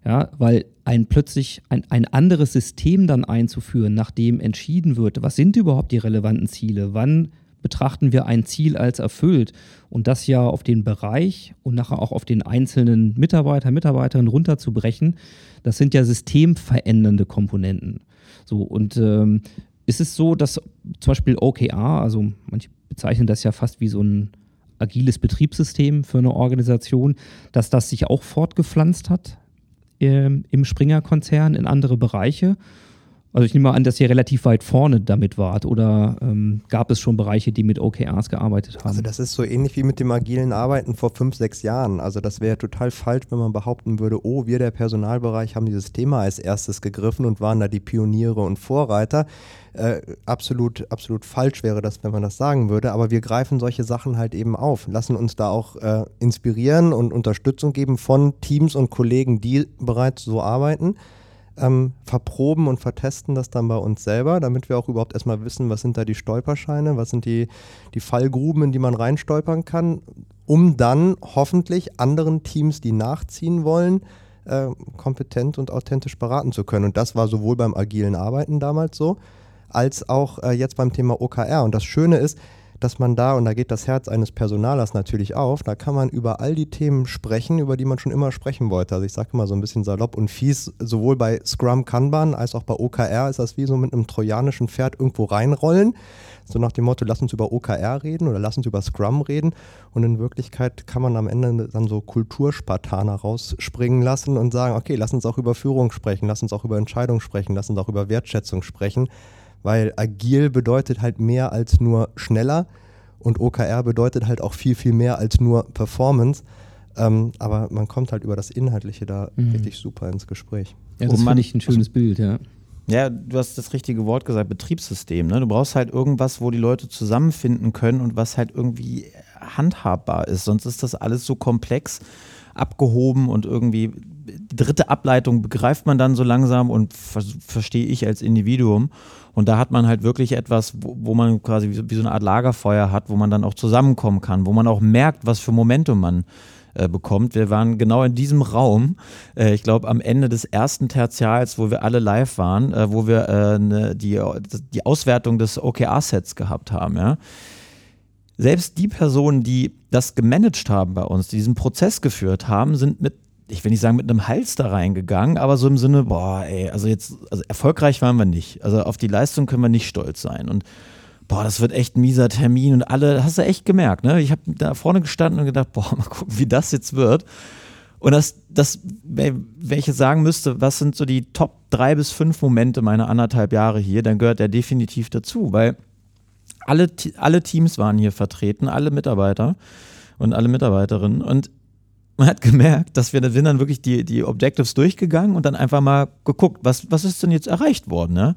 Ja, weil ein plötzlich ein, ein anderes System dann einzuführen, nachdem entschieden wird, was sind überhaupt die relevanten Ziele, wann betrachten wir ein Ziel als erfüllt und das ja auf den Bereich und nachher auch auf den einzelnen Mitarbeiter, Mitarbeiterinnen runterzubrechen, das sind ja systemverändernde Komponenten. So und ähm, ist es so, dass zum Beispiel OKR, also manche bezeichnen das ja fast wie so ein agiles Betriebssystem für eine Organisation, dass das sich auch fortgepflanzt hat ähm, im Springer-Konzern in andere Bereiche. Also ich nehme mal an, dass ihr relativ weit vorne damit wart oder ähm, gab es schon Bereiche, die mit OKRs gearbeitet haben? Also das ist so ähnlich wie mit dem agilen Arbeiten vor fünf, sechs Jahren. Also das wäre total falsch, wenn man behaupten würde, oh, wir der Personalbereich haben dieses Thema als erstes gegriffen und waren da die Pioniere und Vorreiter. Äh, absolut, absolut falsch wäre das, wenn man das sagen würde. Aber wir greifen solche Sachen halt eben auf, lassen uns da auch äh, inspirieren und Unterstützung geben von Teams und Kollegen, die bereits so arbeiten ähm, verproben und vertesten das dann bei uns selber, damit wir auch überhaupt erstmal wissen, was sind da die Stolperscheine, was sind die, die Fallgruben, in die man reinstolpern kann, um dann hoffentlich anderen Teams, die nachziehen wollen, äh, kompetent und authentisch beraten zu können. Und das war sowohl beim agilen Arbeiten damals so, als auch äh, jetzt beim Thema OKR. Und das Schöne ist, dass man da, und da geht das Herz eines Personalers natürlich auf, da kann man über all die Themen sprechen, über die man schon immer sprechen wollte. Also ich sage immer so ein bisschen salopp und fies, sowohl bei Scrum Kanban als auch bei OKR ist das wie so mit einem trojanischen Pferd irgendwo reinrollen. So nach dem Motto, lass uns über OKR reden oder lass uns über Scrum reden. Und in Wirklichkeit kann man am Ende dann so Kulturspartaner rausspringen lassen und sagen, okay, lass uns auch über Führung sprechen, lass uns auch über Entscheidung sprechen, lass uns auch über Wertschätzung sprechen weil agil bedeutet halt mehr als nur schneller und OKR bedeutet halt auch viel, viel mehr als nur Performance. Ähm, aber man kommt halt über das Inhaltliche da Mhm. richtig super ins Gespräch. ja, das finde ich ein schönes Bild, ja. Ja, du hast das richtige Wort gesagt, Betriebssystem. Ne? Du brauchst halt irgendwas, wo die Leute zusammenfinden können und was halt irgendwie handhabbar ist. Sonst ist das alles so komplex, abgehoben und irgendwie die dritte Ableitung begreift man dann so langsam und ver verstehe ich als Individuum. Und da hat man halt wirklich etwas, wo, wo man quasi wie so, wie so eine Art Lagerfeuer hat, wo man dann auch zusammenkommen kann, wo man auch merkt, was für Momentum man äh, bekommt. Wir waren genau in diesem Raum, äh, ich glaube am Ende des ersten Tertials, wo wir alle live waren, äh, wo wir äh, ne, die, die Auswertung des OKR-Sets gehabt haben. Ja? Selbst die Personen, die das gemanagt haben bei uns, die diesen Prozess geführt haben, sind mit ich will nicht sagen mit einem Hals da reingegangen, aber so im Sinne, boah, ey, also jetzt, also erfolgreich waren wir nicht. Also auf die Leistung können wir nicht stolz sein. Und boah, das wird echt ein mieser Termin und alle, hast du echt gemerkt, ne? Ich habe da vorne gestanden und gedacht, boah, [laughs] mal gucken, wie das jetzt wird. Und das, das, wenn ich jetzt sagen müsste, was sind so die Top drei bis fünf Momente meiner anderthalb Jahre hier, dann gehört der definitiv dazu, weil alle, alle Teams waren hier vertreten, alle Mitarbeiter und alle Mitarbeiterinnen und man hat gemerkt, dass wir sind dann wirklich die, die Objectives durchgegangen und dann einfach mal geguckt, was, was ist denn jetzt erreicht worden, ne?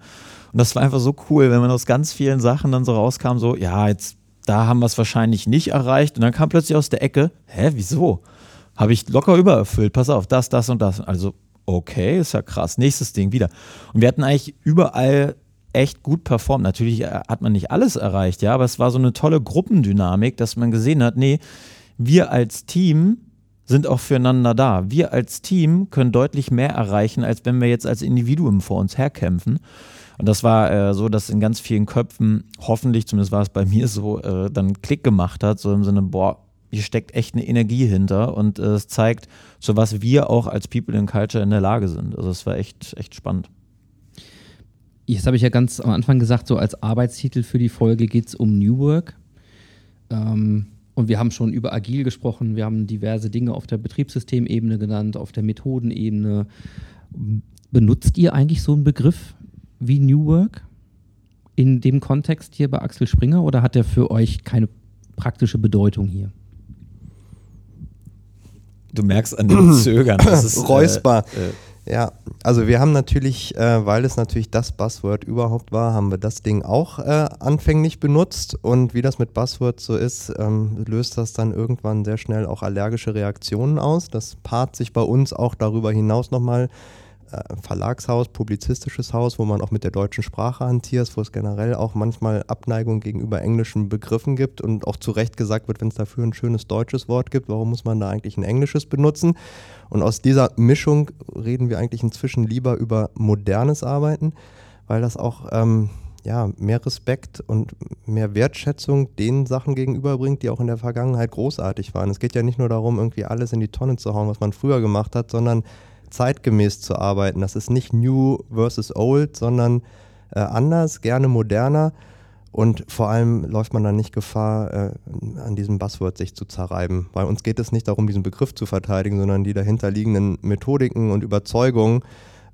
Und das war einfach so cool, wenn man aus ganz vielen Sachen dann so rauskam, so, ja, jetzt, da haben wir es wahrscheinlich nicht erreicht. Und dann kam plötzlich aus der Ecke, hä, wieso? Habe ich locker übererfüllt, pass auf, das, das und das. Also, okay, ist ja krass. Nächstes Ding wieder. Und wir hatten eigentlich überall echt gut performt. Natürlich äh, hat man nicht alles erreicht, ja, aber es war so eine tolle Gruppendynamik, dass man gesehen hat, nee, wir als Team sind auch füreinander da. Wir als Team können deutlich mehr erreichen, als wenn wir jetzt als Individuum vor uns herkämpfen. Und das war äh, so, dass in ganz vielen Köpfen, hoffentlich, zumindest war es bei [laughs] mir so, äh, dann Klick gemacht hat, so im Sinne, boah, hier steckt echt eine Energie hinter und äh, es zeigt, zu was wir auch als People in Culture in der Lage sind. Also es war echt, echt spannend. Jetzt habe ich ja ganz am Anfang gesagt, so als Arbeitstitel für die Folge geht es um New Work. Ähm, und wir haben schon über Agil gesprochen, wir haben diverse Dinge auf der Betriebssystemebene genannt, auf der Methodenebene. Benutzt ihr eigentlich so einen Begriff wie New Work in dem Kontext hier bei Axel Springer oder hat der für euch keine praktische Bedeutung hier? Du merkst an dem Zögern. Das ist, Räusper. Äh, äh, Ja, also wir haben natürlich, äh, weil es natürlich das Buzzword überhaupt war, haben wir das Ding auch äh, anfänglich benutzt und wie das mit Buzzwords so ist, ähm, löst das dann irgendwann sehr schnell auch allergische Reaktionen aus. Das paart sich bei uns auch darüber hinaus nochmal Verlagshaus, publizistisches Haus, wo man auch mit der deutschen Sprache hantiert, wo es generell auch manchmal Abneigung gegenüber englischen Begriffen gibt und auch zu Recht gesagt wird, wenn es dafür ein schönes deutsches Wort gibt, warum muss man da eigentlich ein englisches benutzen? Und aus dieser Mischung reden wir eigentlich inzwischen lieber über modernes Arbeiten, weil das auch ähm, ja, mehr Respekt und mehr Wertschätzung den Sachen gegenüberbringt, die auch in der Vergangenheit großartig waren. Es geht ja nicht nur darum, irgendwie alles in die Tonne zu hauen, was man früher gemacht hat, sondern zeitgemäß zu arbeiten. Das ist nicht new versus old, sondern äh, anders, gerne moderner. Und vor allem läuft man dann nicht Gefahr, äh, an diesem Buzzword sich zu zerreiben. Bei uns geht es nicht darum, diesen Begriff zu verteidigen, sondern die dahinterliegenden Methodiken und Überzeugungen.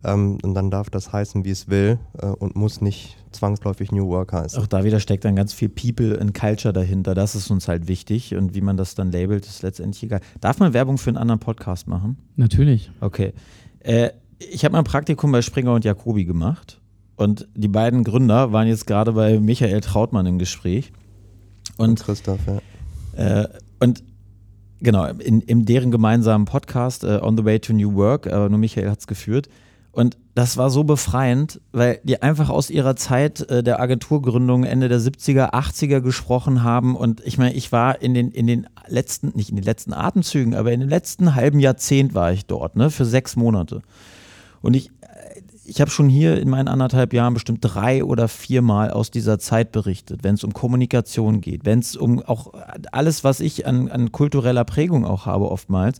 Ähm, und dann darf das heißen, wie es will äh, und muss nicht zwangsläufig New Work heißen. Auch da wieder steckt dann ganz viel People and Culture dahinter. Das ist uns halt wichtig und wie man das dann labelt, ist letztendlich egal. Darf man Werbung für einen anderen Podcast machen? Natürlich. Okay. Äh, ich habe mal ein Praktikum bei Springer und Jacobi gemacht und die beiden Gründer waren jetzt gerade bei Michael Trautmann im Gespräch. Und Christoph, ja. Äh, und genau, in, in deren gemeinsamen Podcast äh, On the Way to New Work, äh, nur Michael hat es geführt. Und das war so befreiend, weil die einfach aus ihrer Zeit äh, der Agenturgründung Ende der 70er, 80er gesprochen haben. Und ich meine, ich war in den, in den letzten, nicht in den letzten Atemzügen, aber in dem letzten halben Jahrzehnt war ich dort, ne, für sechs Monate. Und ich, ich habe schon hier in meinen anderthalb Jahren bestimmt drei oder viermal aus dieser Zeit berichtet, wenn es um Kommunikation geht, wenn es um auch alles, was ich an, an kultureller Prägung auch habe oftmals,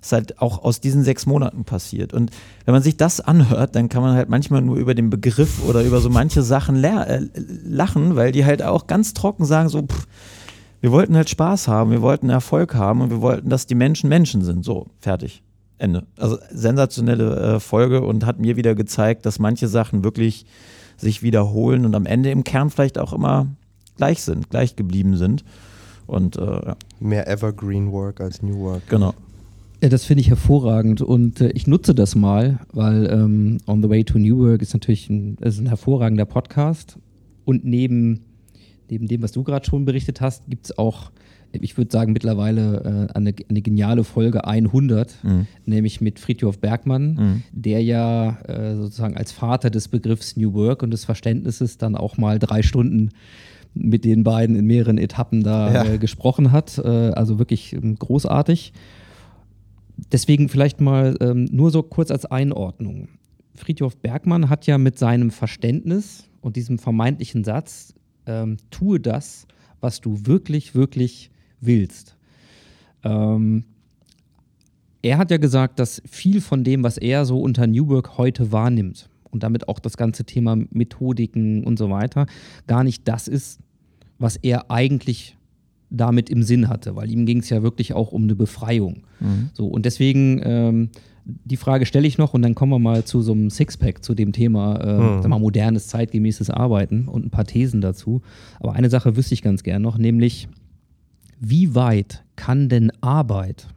ist halt auch aus diesen sechs Monaten passiert. Und wenn man sich das anhört, dann kann man halt manchmal nur über den Begriff oder über so manche Sachen äh, lachen, weil die halt auch ganz trocken sagen, so, pff, wir wollten halt Spaß haben, wir wollten Erfolg haben und wir wollten, dass die Menschen Menschen sind. So, fertig. Ende. Also sensationelle äh, Folge und hat mir wieder gezeigt, dass manche Sachen wirklich sich wiederholen und am Ende im Kern vielleicht auch immer gleich sind, gleich geblieben sind. Und äh, ja, Mehr Evergreen Work als New Work. genau. Ja, das finde ich hervorragend und äh, ich nutze das mal, weil ähm, On the Way to New Work ist natürlich ein, ist ein hervorragender Podcast und neben, neben dem, was du gerade schon berichtet hast, gibt es auch, ich würde sagen, mittlerweile äh, eine, eine geniale Folge 100, Mhm. nämlich mit Friedhof Bergmann, Mhm. der ja äh, sozusagen als Vater des Begriffs New Work und des Verständnisses dann auch mal drei Stunden mit den beiden in mehreren Etappen da Ja. äh, gesprochen hat. Äh, also wirklich ähm, großartig. Deswegen vielleicht mal ähm, nur so kurz als Einordnung. Friedhof Bergmann hat ja mit seinem Verständnis und diesem vermeintlichen Satz, ähm, tue das, was du wirklich, wirklich willst. Ähm, er hat ja gesagt, dass viel von dem, was er so unter New Work heute wahrnimmt und damit auch das ganze Thema Methodiken und so weiter, gar nicht das ist, was er eigentlich damit im Sinn hatte, weil ihm ging es ja wirklich auch um eine Befreiung. So, und deswegen, ähm, die Frage stelle ich noch und dann kommen wir mal zu so einem Sixpack, zu dem Thema äh, sag mal, modernes, zeitgemäßes Arbeiten und ein paar Thesen dazu. Aber eine Sache wüsste ich ganz gern noch, nämlich, wie weit kann denn Arbeit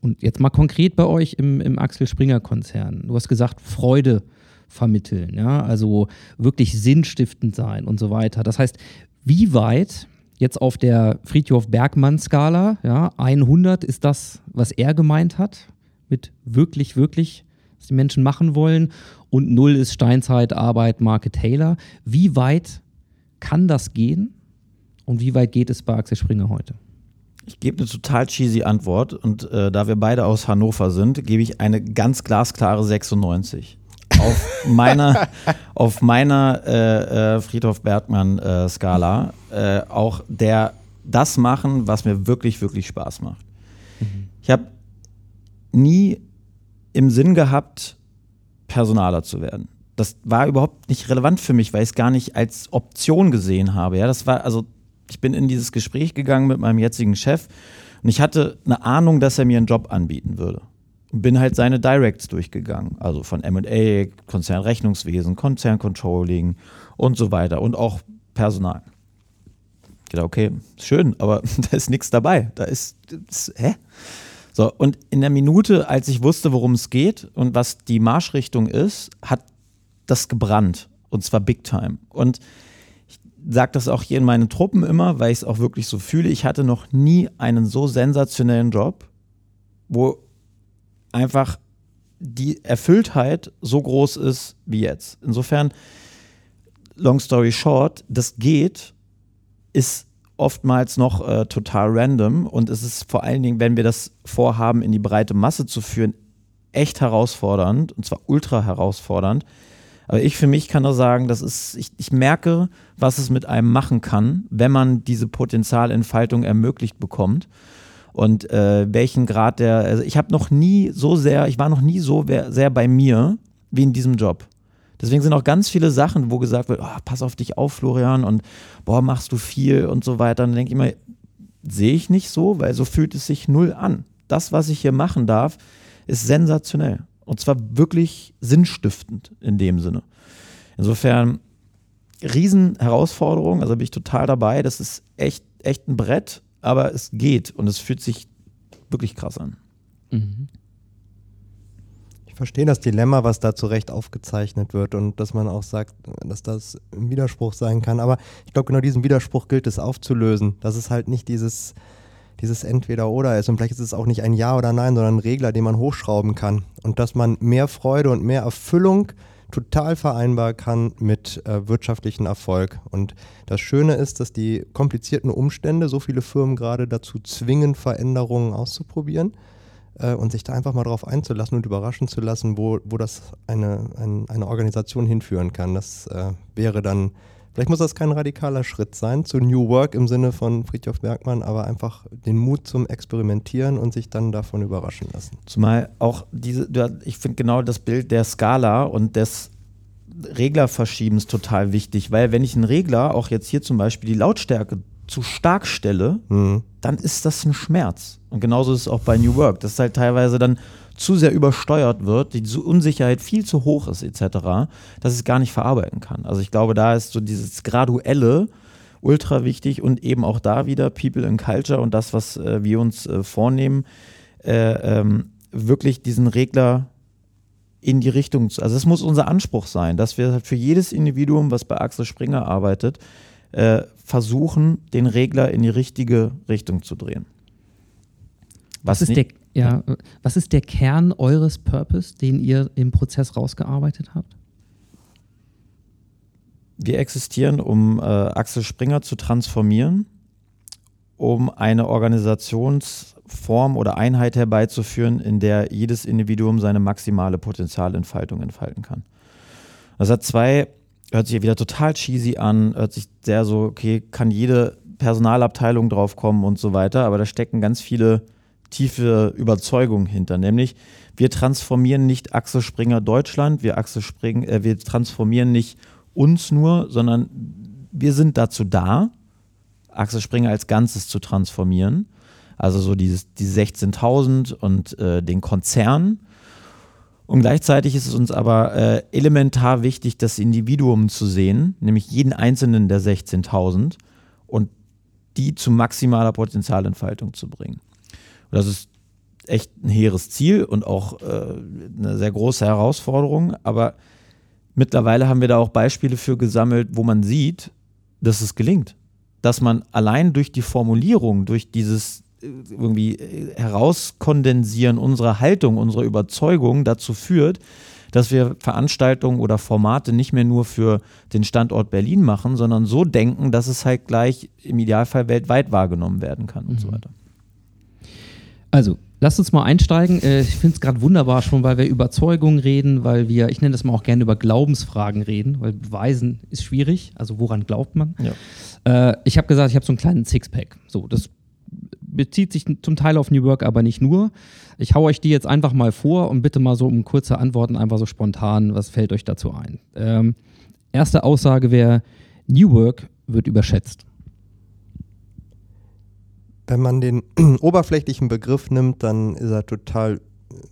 und jetzt mal konkret bei euch im, im Axel Springer Konzern. Du hast gesagt, Freude vermitteln, ja, also wirklich sinnstiftend sein und so weiter. Das heißt, wie weit jetzt auf der Friedhof Bergmann Skala, ja, 100 ist das, was er gemeint hat, mit wirklich, wirklich, was die Menschen machen wollen und 0 ist Steinzeit, Arbeit, Marke Taylor. Wie weit kann das gehen und wie weit geht es bei Axel Springer heute? Ich gebe eine total cheesy Antwort und äh, da wir beide aus Hannover sind, gebe ich eine ganz glasklare 96. auf meiner, auf meiner äh, äh, Friedhof Bergmann-Skala äh, auch der das machen, was mir wirklich, wirklich Spaß macht. Ich habe nie im Sinn gehabt, Personaler zu werden. Das war überhaupt nicht relevant für mich, weil ich es gar nicht als Option gesehen habe. Ja, das war, also ich bin in dieses Gespräch gegangen mit meinem jetzigen Chef und ich hatte eine Ahnung, dass er mir einen Job anbieten würde. Bin halt seine Directs durchgegangen. Also von MA, Konzernrechnungswesen, Konzerncontrolling und so weiter. Und auch Personal. Dachte, okay, schön, aber [laughs] da ist nichts dabei. Da ist, ist, hä? So, und in der Minute, als ich wusste, worum es geht und was die Marschrichtung ist, hat das gebrannt. Und zwar big time. Und ich sage das auch hier in meinen Truppen immer, weil ich es auch wirklich so fühle. Ich hatte noch nie einen so sensationellen Job, wo einfach die Erfülltheit so groß ist wie jetzt. Insofern, long story short, das geht, ist oftmals noch äh, total random und es ist vor allen Dingen, wenn wir das vorhaben, in die breite Masse zu führen, echt herausfordernd und zwar ultra herausfordernd. Aber ich für mich kann nur sagen, das ist, ich, ich merke, was es mit einem machen kann, wenn man diese Potenzialentfaltung ermöglicht bekommt und äh, welchen Grad der, also ich habe noch nie so sehr, ich war noch nie so sehr bei mir wie in diesem Job. Deswegen sind auch ganz viele Sachen, wo gesagt wird, oh, pass auf dich auf, Florian, und boah, machst du viel und so weiter. Und dann denke ich immer, sehe ich nicht so, weil so fühlt es sich null an. Das, was ich hier machen darf, ist sensationell. Und zwar wirklich sinnstiftend in dem Sinne. Insofern, Riesenherausforderung, also bin ich total dabei. Das ist echt, echt ein Brett, aber es geht und es fühlt sich wirklich krass an. Mhm verstehe das Dilemma, was da zu Recht aufgezeichnet wird und dass man auch sagt, dass das ein Widerspruch sein kann. Aber ich glaube, genau diesen Widerspruch gilt es aufzulösen, dass es halt nicht dieses, dieses Entweder-Oder ist. Und vielleicht ist es auch nicht ein Ja oder Nein, sondern ein Regler, den man hochschrauben kann. Und dass man mehr Freude und mehr Erfüllung total vereinbar kann mit äh, wirtschaftlichen Erfolg. Und das Schöne ist, dass die komplizierten Umstände so viele Firmen gerade dazu zwingen, Veränderungen auszuprobieren äh, und sich da einfach mal drauf einzulassen und überraschen zu lassen, wo, wo das eine, ein, eine Organisation hinführen kann. Das äh, wäre dann, vielleicht muss das kein radikaler Schritt sein zu New Work im Sinne von Friedhof Bergmann, aber einfach den Mut zum Experimentieren und sich dann davon überraschen lassen. Zumal auch diese, ich finde genau das Bild der Skala und des Reglerverschiebens total wichtig, weil wenn ich einen Regler, auch jetzt hier zum Beispiel die Lautstärke zu stark stelle, mhm. dann ist das ein Schmerz. Und genauso ist es auch bei New Work, dass halt teilweise dann zu sehr übersteuert wird, die Unsicherheit viel zu hoch ist, etc., dass es gar nicht verarbeiten kann. Also ich glaube, da ist so dieses Graduelle ultra wichtig und eben auch da wieder People and Culture und das, was äh, wir uns äh, vornehmen, äh, ähm, wirklich diesen Regler in die Richtung, also es muss unser Anspruch sein, dass wir halt für jedes Individuum, was bei Axel Springer arbeitet, äh, versuchen, den Regler in die richtige Richtung zu drehen. Was, was ist, der, ja, was ist der Kern eures Purpose, den ihr im Prozess rausgearbeitet habt? Wir existieren, um äh, Axel Springer zu transformieren, um eine Organisationsform oder Einheit herbeizuführen, in der jedes Individuum seine maximale Potenzialentfaltung entfalten kann. Das hat zwei hört sich wieder total cheesy an, hört sich sehr so, okay, kann jede Personalabteilung draufkommen und so weiter, aber da stecken ganz viele tiefe Überzeugungen hinter, nämlich wir transformieren nicht Axel Springer Deutschland, wir, Axel Spring, äh, wir transformieren nicht uns nur, sondern wir sind dazu da, Axel Springer als Ganzes zu transformieren. Also so dieses, die 16.000 und äh, den Konzern und gleichzeitig ist es uns aber äh, elementar wichtig, das Individuum zu sehen, nämlich jeden einzelnen der 16.000 und die zu maximaler Potenzialentfaltung zu bringen. Das ist echt ein hehres Ziel und auch äh, eine sehr große Herausforderung, aber mittlerweile haben wir da auch Beispiele für gesammelt, wo man sieht, dass es gelingt. Dass man allein durch die Formulierung, durch dieses irgendwie äh, herauskondensieren unserer Haltung, unserer Überzeugung dazu führt, dass wir Veranstaltungen oder Formate nicht mehr nur für den Standort Berlin machen, sondern so denken, dass es halt gleich im Idealfall weltweit wahrgenommen werden kann und mhm. so weiter. Also, lasst uns mal einsteigen. Äh, ich finde es gerade wunderbar schon, weil wir über Überzeugungen reden, weil wir, ich nenne das mal auch gerne über Glaubensfragen reden, weil beweisen ist schwierig. Also, woran glaubt man? Ja. Äh, ich habe gesagt, ich habe so einen kleinen Sixpack. So, das bezieht sich zum Teil auf New Work, aber nicht nur. Ich hau euch die jetzt einfach mal vor und bitte mal so um kurze Antworten, einfach so spontan. Was fällt euch dazu ein? Ähm, erste Aussage wäre: New Work wird überschätzt. Wenn man den [clears throat] oberflächlichen Begriff nimmt, dann ist er total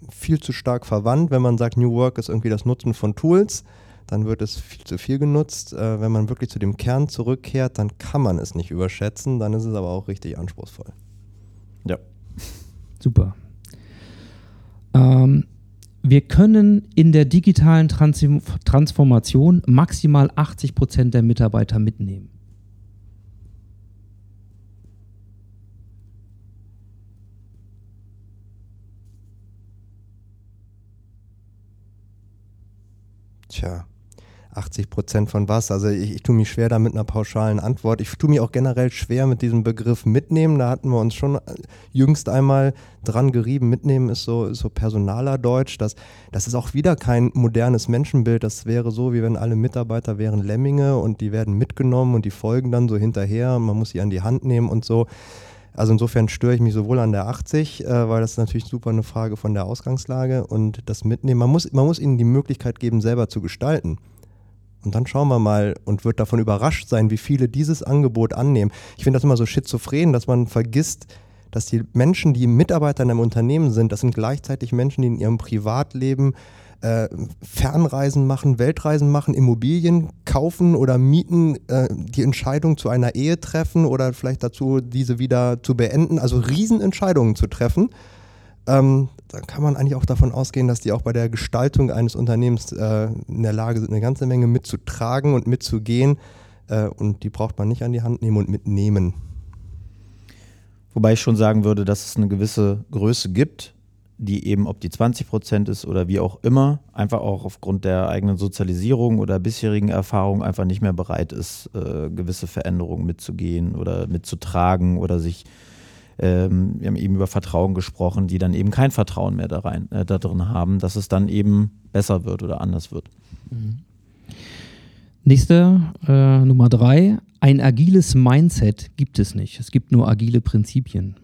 viel zu stark verwandt. Wenn man sagt, New Work ist irgendwie das Nutzen von Tools, dann wird es viel zu viel genutzt. Äh, wenn man wirklich zu dem Kern zurückkehrt, dann kann man es nicht überschätzen, dann ist es aber auch richtig anspruchsvoll. Ja. Super. Ähm, wir können in der digitalen Transform Transformation maximal 80 Prozent der Mitarbeiter mitnehmen. Tja, 80 Prozent von was? Also ich, ich tue mich schwer da mit einer pauschalen Antwort. Ich tue mich auch generell schwer mit diesem Begriff mitnehmen. Da hatten wir uns schon äh, jüngst einmal dran gerieben. Mitnehmen ist so, ist so personaler Deutsch. Das, das ist auch wieder kein modernes Menschenbild. Das wäre so, wie wenn alle Mitarbeiter wären Lemminge und die werden mitgenommen und die folgen dann so hinterher. Man muss sie an die Hand nehmen und so. Also insofern störe ich mich sowohl an der 80, äh, weil das ist natürlich super eine Frage von der Ausgangslage und das Mitnehmen. Man muss, man muss ihnen die Möglichkeit geben, selber zu gestalten. Und dann schauen wir mal und wird davon überrascht sein, wie viele dieses Angebot annehmen. Ich finde das immer so schizophren, dass man vergisst, dass die Menschen, die Mitarbeiter in einem Unternehmen sind, das sind gleichzeitig Menschen, die in ihrem Privatleben äh, Fernreisen machen, Weltreisen machen, Immobilien kaufen oder mieten, äh, die Entscheidung zu einer Ehe treffen oder vielleicht dazu, diese wieder zu beenden, also Riesenentscheidungen zu treffen. Ähm, dann kann man eigentlich auch davon ausgehen, dass die auch bei der Gestaltung eines Unternehmens äh, in der Lage sind, eine ganze Menge mitzutragen und mitzugehen. Äh, und die braucht man nicht an die Hand nehmen und mitnehmen. Wobei ich schon sagen würde, dass es eine gewisse Größe gibt, die eben, ob die 20 Prozent ist oder wie auch immer, einfach auch aufgrund der eigenen Sozialisierung oder bisherigen Erfahrung einfach nicht mehr bereit ist, äh, gewisse Veränderungen mitzugehen oder mitzutragen oder sich, ähm, wir haben eben über Vertrauen gesprochen, die dann eben kein Vertrauen mehr da, rein, äh, da drin haben, dass es dann eben besser wird oder anders wird. Nächste, äh, Nummer drei. Ein agiles Mindset gibt es nicht. Es gibt nur agile Prinzipien.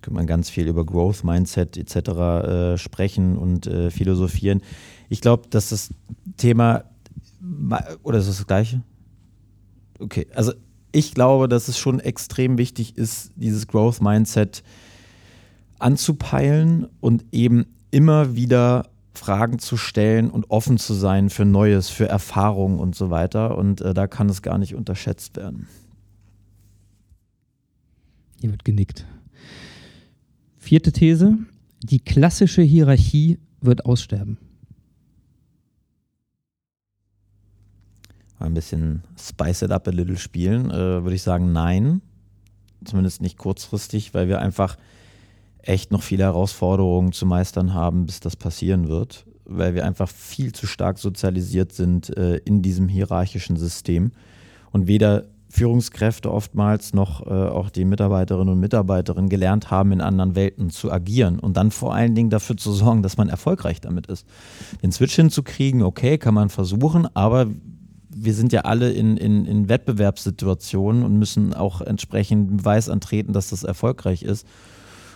Könnte man ganz viel über Growth Mindset etc. Äh, sprechen und äh, philosophieren. Ich glaube, dass das Thema oder ist das das gleiche? Okay, also ich glaube, dass es schon extrem wichtig ist, dieses Growth Mindset anzupeilen und eben immer wieder Fragen zu stellen und offen zu sein für Neues, für Erfahrungen und so weiter. Und äh, da kann es gar nicht unterschätzt werden. Hier wird genickt. Vierte These. Die klassische Hierarchie wird aussterben. Ein bisschen spice it up a little spielen, äh, würde ich sagen, nein. Zumindest nicht kurzfristig, weil wir einfach echt noch viele Herausforderungen zu meistern haben, bis das passieren wird, weil wir einfach viel zu stark sozialisiert sind äh, in diesem hierarchischen System und weder Führungskräfte oftmals noch äh, auch die Mitarbeiterinnen und Mitarbeiter gelernt haben, in anderen Welten zu agieren und dann vor allen Dingen dafür zu sorgen, dass man erfolgreich damit ist. Den Switch hinzukriegen, okay, kann man versuchen, aber wir sind ja alle in, in, in Wettbewerbssituationen und müssen auch entsprechend Beweis antreten, dass das erfolgreich ist.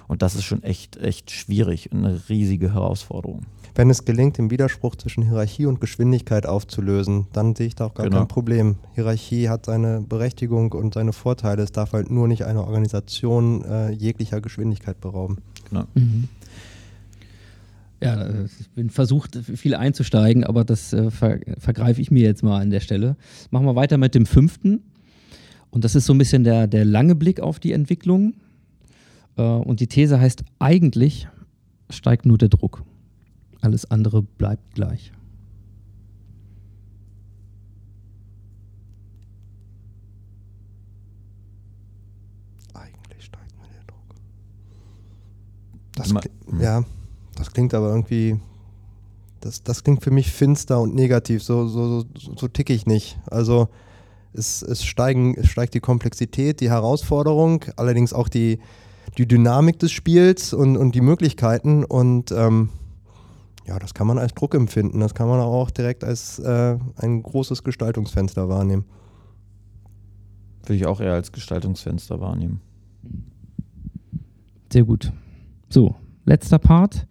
Und das ist schon echt, echt schwierig und eine riesige Herausforderung. Wenn es gelingt, den Widerspruch zwischen Hierarchie und Geschwindigkeit aufzulösen, dann sehe ich da auch gar Genau. kein Problem. Hierarchie hat seine Berechtigung und seine Vorteile. Es darf halt nur nicht eine Organisation äh, jeglicher Geschwindigkeit berauben. Genau. Ja, äh, ich bin versucht, viel einzusteigen, aber das äh, ver vergreife ich mir jetzt mal an der Stelle. Machen wir weiter mit dem fünften. Und das ist so ein bisschen der, der lange Blick auf die Entwicklung. Äh, und die These heißt, eigentlich steigt nur der Druck. Alles andere bleibt gleich. Eigentlich steigt mir der Druck. Das, Ma- ja, das klingt aber irgendwie, das, das klingt für mich finster und negativ. So, so, so, so ticke ich nicht. Also es, es, steigen, es steigt die Komplexität, die Herausforderung, allerdings auch die, die Dynamik des Spiels und, und die Möglichkeiten. Und ähm, ja, das kann man als Druck empfinden. Das kann man auch direkt als äh, ein großes Gestaltungsfenster wahrnehmen. Würde ich auch eher als Gestaltungsfenster wahrnehmen. Sehr gut. So, letzter Part.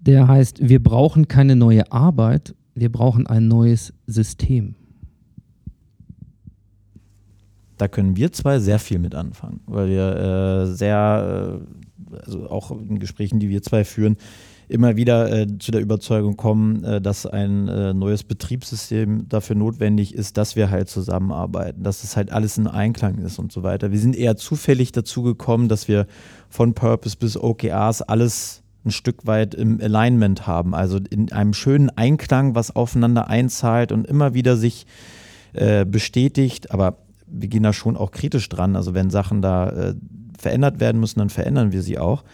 Der heißt, wir brauchen keine neue Arbeit, wir brauchen ein neues System. Da können wir zwei sehr viel mit anfangen, weil wir äh, sehr, äh, also auch in Gesprächen, die wir zwei führen, immer wieder äh, zu der Überzeugung kommen, äh, dass ein äh, neues Betriebssystem dafür notwendig ist, dass wir halt zusammenarbeiten, dass es halt alles in Einklang ist und so weiter. Wir sind eher zufällig dazu gekommen, dass wir von Purpose bis OKRs alles ein Stück weit im Alignment haben, also in einem schönen Einklang, was aufeinander einzahlt und immer wieder sich äh, bestätigt, aber wir gehen da schon auch kritisch dran. Also wenn Sachen da äh, verändert werden müssen, dann verändern wir sie auch.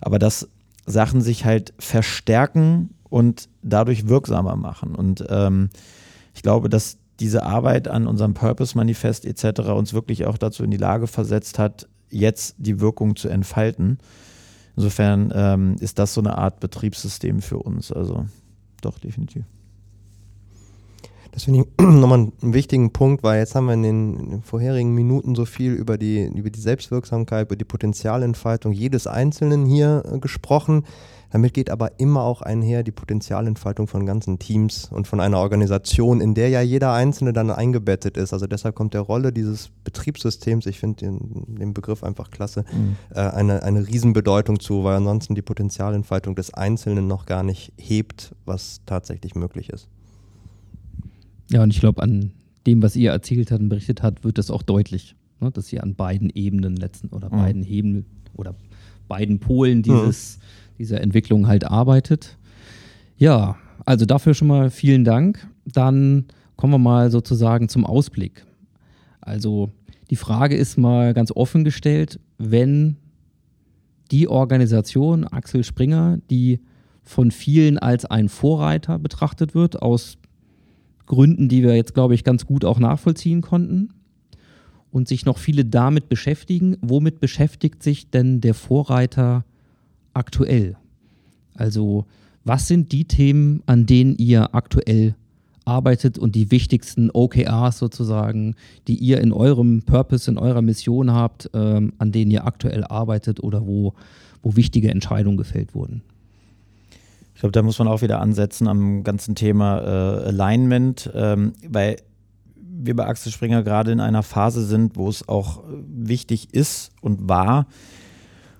Aber dass Sachen sich halt verstärken und dadurch wirksamer machen. Und ähm, ich glaube, dass diese Arbeit an unserem Purpose-Manifest etc. uns wirklich auch dazu in die Lage versetzt hat, jetzt die Wirkung zu entfalten. Insofern ähm, ist das so eine Art Betriebssystem für uns. Also doch, definitiv. Das finde ich [clears throat] nochmal einen wichtigen Punkt, weil jetzt haben wir in den, in den, vorherigen Minuten so viel über die, über die Selbstwirksamkeit, über die Potenzialentfaltung jedes Einzelnen hier äh, gesprochen. Damit geht aber immer auch einher die Potenzialentfaltung von ganzen Teams und von einer Organisation, in der ja jeder Einzelne dann eingebettet ist. Also deshalb kommt der Rolle dieses Betriebssystems, ich finde den, den, Begriff einfach klasse, mhm. äh, eine, eine Riesenbedeutung zu, weil ansonsten die Potenzialentfaltung des Einzelnen noch gar nicht hebt, was tatsächlich möglich ist. Ja, und ich glaube, an dem, was ihr erzählt habt und berichtet habt, wird das auch deutlich, ne? dass ihr an beiden Ebenen letzten oder mhm. beiden Hebel oder beiden Polen dieses, mhm. dieser Entwicklung halt arbeitet. Ja, also dafür schon mal vielen Dank. Dann kommen wir mal sozusagen zum Ausblick. Also die Frage ist mal ganz offen gestellt, wenn die Organisation Axel Springer, die von vielen als ein Vorreiter betrachtet wird, aus Gründen, die wir jetzt, glaube ich, ganz gut auch nachvollziehen konnten. Und sich noch viele damit beschäftigen. Womit beschäftigt sich denn der Vorreiter aktuell? Also, was sind die Themen, an denen ihr aktuell arbeitet und die wichtigsten OKRs sozusagen, die ihr in eurem Purpose, in eurer Mission habt, ähm, an denen ihr aktuell arbeitet oder wo, wo wichtige Entscheidungen gefällt wurden? Ich glaube, da muss man auch wieder ansetzen am ganzen Thema äh, Alignment, ähm, weil wir bei Axel Springer gerade in einer Phase sind, wo es auch wichtig ist und war,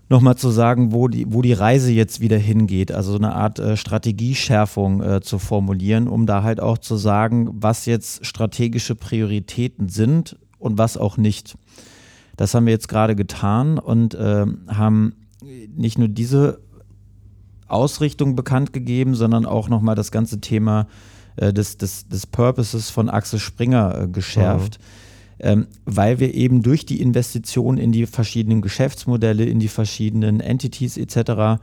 nochmal zu sagen, wo die, wo die Reise jetzt wieder hingeht. Also so eine Art äh, Strategieschärfung äh, zu formulieren, um da halt auch zu sagen, was jetzt strategische Prioritäten sind und was auch nicht. Das haben wir jetzt gerade getan und äh, haben nicht nur diese Ausrichtung bekannt gegeben, sondern auch nochmal das ganze Thema äh, des, des, des Purposes von Axel Springer äh, geschärft. Mhm. Ähm, weil wir eben durch die Investition in die verschiedenen Geschäftsmodelle, in die verschiedenen Entities etc.,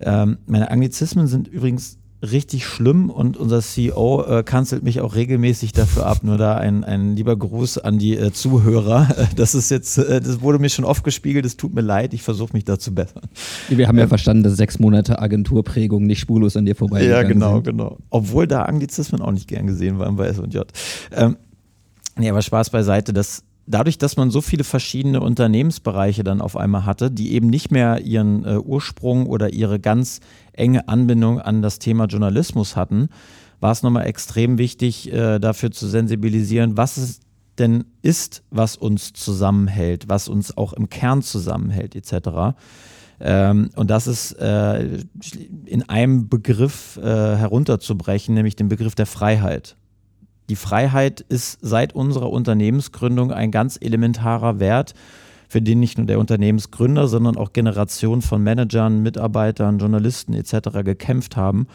ähm, meine Anglizismen sind übrigens richtig schlimm und unser CEO äh, kanzelt mich auch regelmäßig dafür ab. Nur da ein, ein lieber Gruß an die äh, Zuhörer. [laughs] Das ist jetzt, äh, das wurde mir schon oft gespiegelt, es tut mir leid, ich versuche mich da zu bessern. Wir haben ja ähm, verstanden, dass sechs Monate Agenturprägung nicht spurlos an dir vorbei Ja, genau, sind. genau. Obwohl da Anglizismen auch nicht gern gesehen waren bei S&J. Ähm, nee, aber Spaß beiseite, das dadurch, dass man so viele verschiedene Unternehmensbereiche dann auf einmal hatte, die eben nicht mehr ihren äh, Ursprung oder ihre ganz enge Anbindung an das Thema Journalismus hatten, war es nochmal extrem wichtig, äh, dafür zu sensibilisieren, was es denn ist, was uns zusammenhält, was uns auch im Kern zusammenhält, etc. Ähm, und das ist äh, in einem Begriff äh, herunterzubrechen, nämlich den Begriff der Freiheit. Die Freiheit ist seit unserer Unternehmensgründung ein ganz elementarer Wert, für den nicht nur der Unternehmensgründer, sondern auch Generationen von Managern, Mitarbeitern, Journalisten etc. gekämpft haben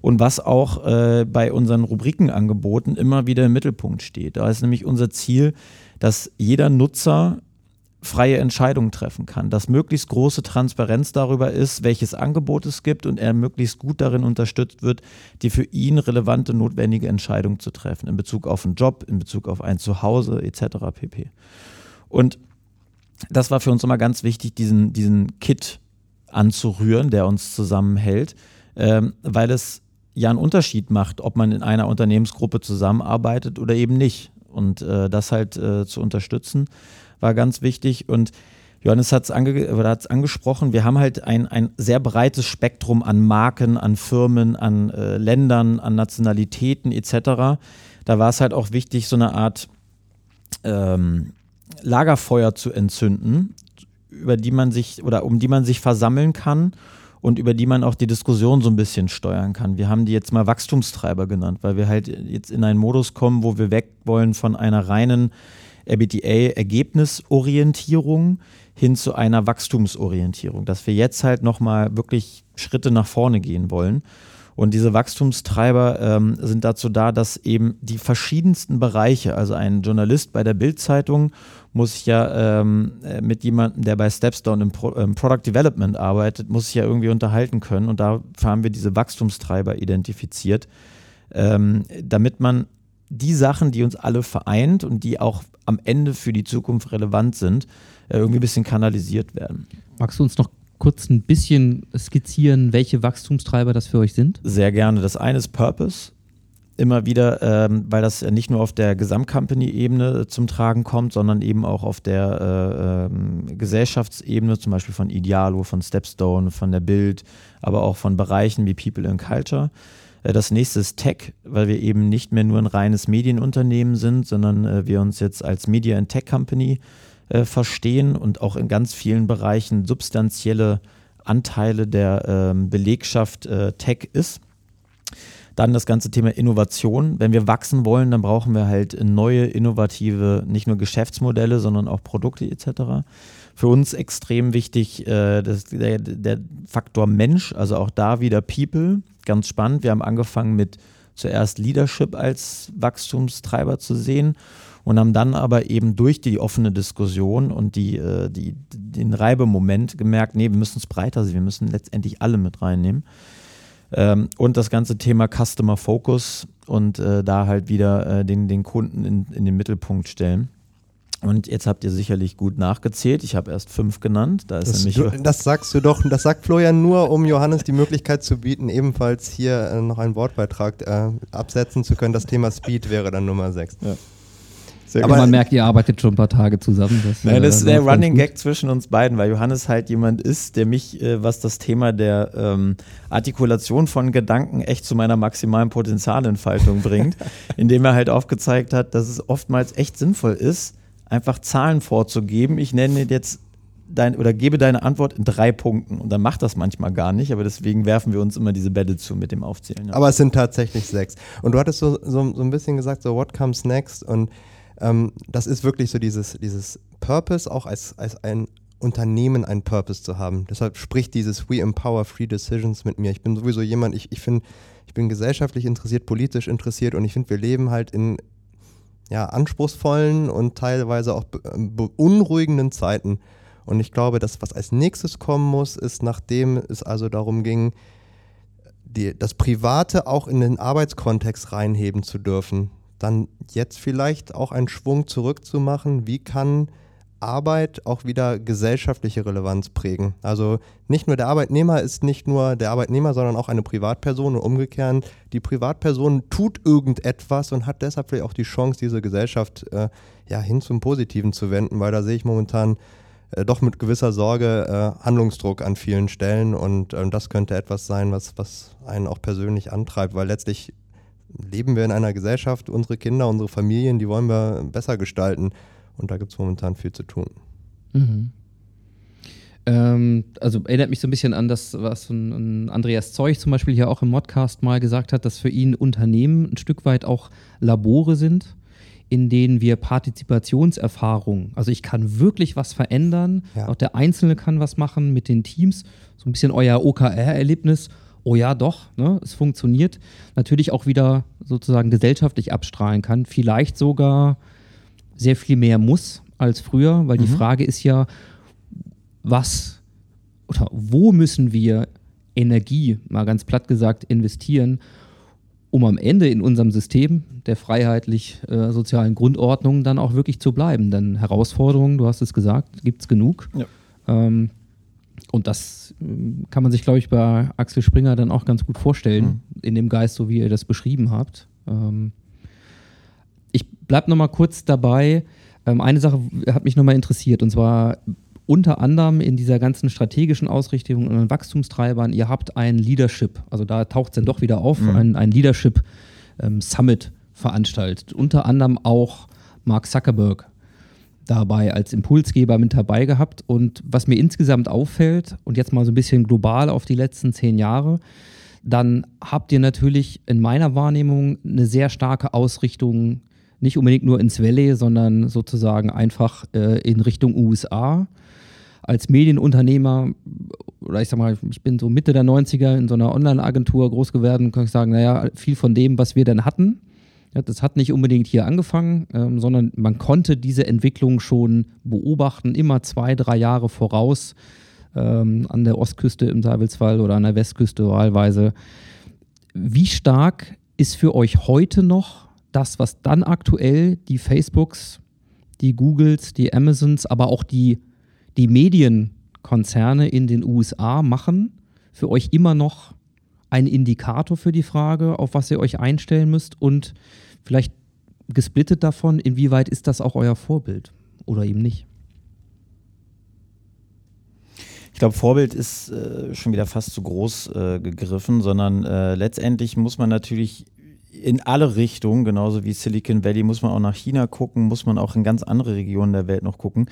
und was auch äh, bei unseren Rubrikenangeboten immer wieder im Mittelpunkt steht. Da ist nämlich unser Ziel, dass jeder Nutzer freie Entscheidungen treffen kann, dass möglichst große Transparenz darüber ist, welches Angebot es gibt und er möglichst gut darin unterstützt wird, die für ihn relevante, notwendige Entscheidung zu treffen in Bezug auf einen Job, in Bezug auf ein Zuhause etc. pp. Und das war für uns immer ganz wichtig, diesen, diesen Kit anzurühren, der uns zusammenhält, ähm, weil es ja einen Unterschied macht, ob man in einer Unternehmensgruppe zusammenarbeitet oder eben nicht. Und äh, das halt äh, zu unterstützen, war ganz wichtig. Und Johannes hat es ange angesprochen, wir haben halt ein, ein sehr breites Spektrum an Marken, an Firmen, an äh, Ländern, an Nationalitäten etc. Da war es halt auch wichtig, so eine Art ähm, Lagerfeuer zu entzünden, über die man sich oder um die man sich versammeln kann und über die man auch die Diskussion so ein bisschen steuern kann. Wir haben die jetzt mal Wachstumstreiber genannt, weil wir halt jetzt in einen Modus kommen, wo wir weg wollen von einer reinen EBITDA-Ergebnisorientierung hin zu einer Wachstumsorientierung, dass wir jetzt halt nochmal wirklich Schritte nach vorne gehen wollen. Und diese Wachstumstreiber ähm, sind dazu da, dass eben die verschiedensten Bereiche, also ein Journalist bei der Bild-Zeitung muss ich ja ähm, äh, mit jemandem, der bei Stepstone im, Pro im, Product Development arbeitet, muss ich ja irgendwie unterhalten können. Und dafür haben wir diese Wachstumstreiber identifiziert, ähm, damit man die Sachen, die uns alle vereint und die auch am Ende für die Zukunft relevant sind, äh, irgendwie ein bisschen kanalisiert werden. Magst du uns noch kurz ein bisschen skizzieren, welche Wachstumstreiber das für euch sind? Sehr gerne. Das eine ist Purpose. Immer wieder, ähm, weil das nicht nur auf der Gesamtcompany-Ebene zum Tragen kommt, sondern eben auch auf der äh, äh, Gesellschaftsebene, zum Beispiel von Idealo, von Stepstone, von der Bild, aber auch von Bereichen wie People and Culture. Äh, das nächste ist Tech, weil wir eben nicht mehr nur ein reines Medienunternehmen sind, sondern äh, wir uns jetzt als Media and Tech Company äh, verstehen und auch in ganz vielen Bereichen substanzielle Anteile der ähm, Belegschaft äh, Tech ist. Dann das ganze Thema Innovation. Wenn wir wachsen wollen, dann brauchen wir halt neue, innovative, nicht nur Geschäftsmodelle, sondern auch Produkte etc. Für uns extrem wichtig äh, das, der, der Faktor Mensch, also auch da wieder People. Ganz spannend. Wir haben angefangen mit zuerst Leadership als Wachstumstreiber zu sehen und haben dann aber eben durch die offene Diskussion und die, äh, die, den Reibemoment gemerkt, nee, wir müssen es breiter sehen, wir müssen letztendlich alle mit reinnehmen. Ähm, und das ganze Thema Customer Focus und äh, da halt wieder äh, den, den Kunden in, in den Mittelpunkt stellen. Und jetzt habt ihr sicherlich gut nachgezählt. Ich habe erst fünf genannt. Da ist das, nämlich du, das sagst du doch, das sagt Florian nur, um Johannes die Möglichkeit zu bieten, ebenfalls hier äh, noch einen Wortbeitrag äh, absetzen zu können. Das Thema Speed wäre dann Nummer sechs. Ja. Sehr aber man merkt, ihr arbeitet schon ein paar Tage zusammen. Das, Nein, das äh, ist der Running Gag zwischen uns beiden, weil Johannes halt jemand ist, der mich, äh, was das Thema der ähm, Artikulation von Gedanken echt zu meiner maximalen Potenzialentfaltung bringt, [laughs] indem er halt aufgezeigt hat, dass es oftmals echt sinnvoll ist, einfach Zahlen vorzugeben. Ich nenne jetzt dein oder gebe deine Antwort in drei Punkten. Und dann macht das manchmal gar nicht, aber deswegen werfen wir uns immer diese Bälle zu mit dem Aufzählen. Ja. Aber es sind tatsächlich sechs. Und du hattest so, so, so ein bisschen gesagt, so what comes next? Und ähm, das ist wirklich so dieses, dieses Purpose, auch als, als ein Unternehmen einen Purpose zu haben. Deshalb spricht dieses We Empower Free Decisions mit mir. Ich bin sowieso jemand, ich, ich finde, ich bin gesellschaftlich interessiert, politisch interessiert und ich finde, wir leben halt in ja, anspruchsvollen und teilweise auch beunruhigenden Zeiten. Und ich glaube, das, was als nächstes kommen muss, ist, nachdem es also darum ging, die, das Private auch in den Arbeitskontext reinheben zu dürfen dann jetzt vielleicht auch einen Schwung zurückzumachen, wie kann Arbeit auch wieder gesellschaftliche Relevanz prägen. Also nicht nur der Arbeitnehmer ist nicht nur der Arbeitnehmer, sondern auch eine Privatperson und umgekehrt, die Privatperson tut irgendetwas und hat deshalb vielleicht auch die Chance, diese Gesellschaft äh, ja, hin zum Positiven zu wenden, weil da sehe ich momentan äh, doch mit gewisser Sorge äh, Handlungsdruck an vielen Stellen und ähm, das könnte etwas sein, was, was einen auch persönlich antreibt, weil letztlich leben wir in einer Gesellschaft, unsere Kinder, unsere Familien, die wollen wir besser gestalten. Und da gibt es momentan viel zu tun. Mhm. Ähm, also erinnert mich so ein bisschen an das, was ein, ein Andreas Zeug zum Beispiel hier auch im Modcast mal gesagt hat, dass für ihn Unternehmen ein Stück weit auch Labore sind, in denen wir Partizipationserfahrung, also ich kann wirklich was verändern, ja. auch der Einzelne kann was machen mit den Teams, so ein bisschen euer OKR-Erlebnis oh ja, doch, ne, es funktioniert, natürlich auch wieder sozusagen gesellschaftlich abstrahlen kann, vielleicht sogar sehr viel mehr muss, als früher, weil die Mhm. Frage ist ja, was oder wo müssen wir Energie, mal ganz platt gesagt, investieren, um am Ende in unserem System der freiheitlich-sozialen Grundordnung dann auch wirklich zu bleiben. Denn Herausforderungen, du hast es gesagt, gibt es genug. Ja. Ähm, und das ähm, kann man sich, glaube ich, bei Axel Springer dann auch ganz gut vorstellen, in dem Geist, so wie ihr das beschrieben habt. Ähm, ich bleibe nochmal kurz dabei. Ähm, eine Sache hat mich nochmal interessiert, und zwar unter anderem in dieser ganzen strategischen Ausrichtung und Wachstumstreibern, ihr habt ein Leadership, also da taucht es dann doch wieder auf, ein, ein Leadership ähm, Summit veranstaltet. Unter anderem auch Mark Zuckerberg dabei als Impulsgeber mit dabei gehabt. Und was mir insgesamt auffällt, und jetzt mal so ein bisschen global auf die letzten zehn Jahre, dann habt ihr natürlich in meiner Wahrnehmung eine sehr starke Ausrichtung, nicht unbedingt nur ins Valley, sondern sozusagen einfach äh, in Richtung USA. Als Medienunternehmer, oder ich sag mal, ich bin so Mitte der 90er in so einer Online-Agentur groß geworden, kann ich sagen, naja, viel von dem, was wir dann hatten, ja, das hat nicht unbedingt hier angefangen, ähm, sondern man konnte diese Entwicklung schon beobachten, immer zwei, drei Jahre voraus, ähm, an der Ostküste im Zweifelsfall oder an der Westküste wahlweise. Wie stark ist für euch heute noch das, was dann aktuell die Facebooks, die Googles, die Amazons, aber auch die, die Medienkonzerne in den USA machen, für euch immer noch ein Indikator für die Frage, auf was ihr euch einstellen müsst und vielleicht gesplittet davon, inwieweit ist das auch euer Vorbild oder eben nicht? Ich glaube, Vorbild ist äh, schon wieder fast zu groß äh, gegriffen, sondern äh, letztendlich muss man natürlich in alle Richtungen, genauso wie Silicon Valley, muss man auch nach China gucken, muss man auch in ganz andere Regionen der Welt noch gucken,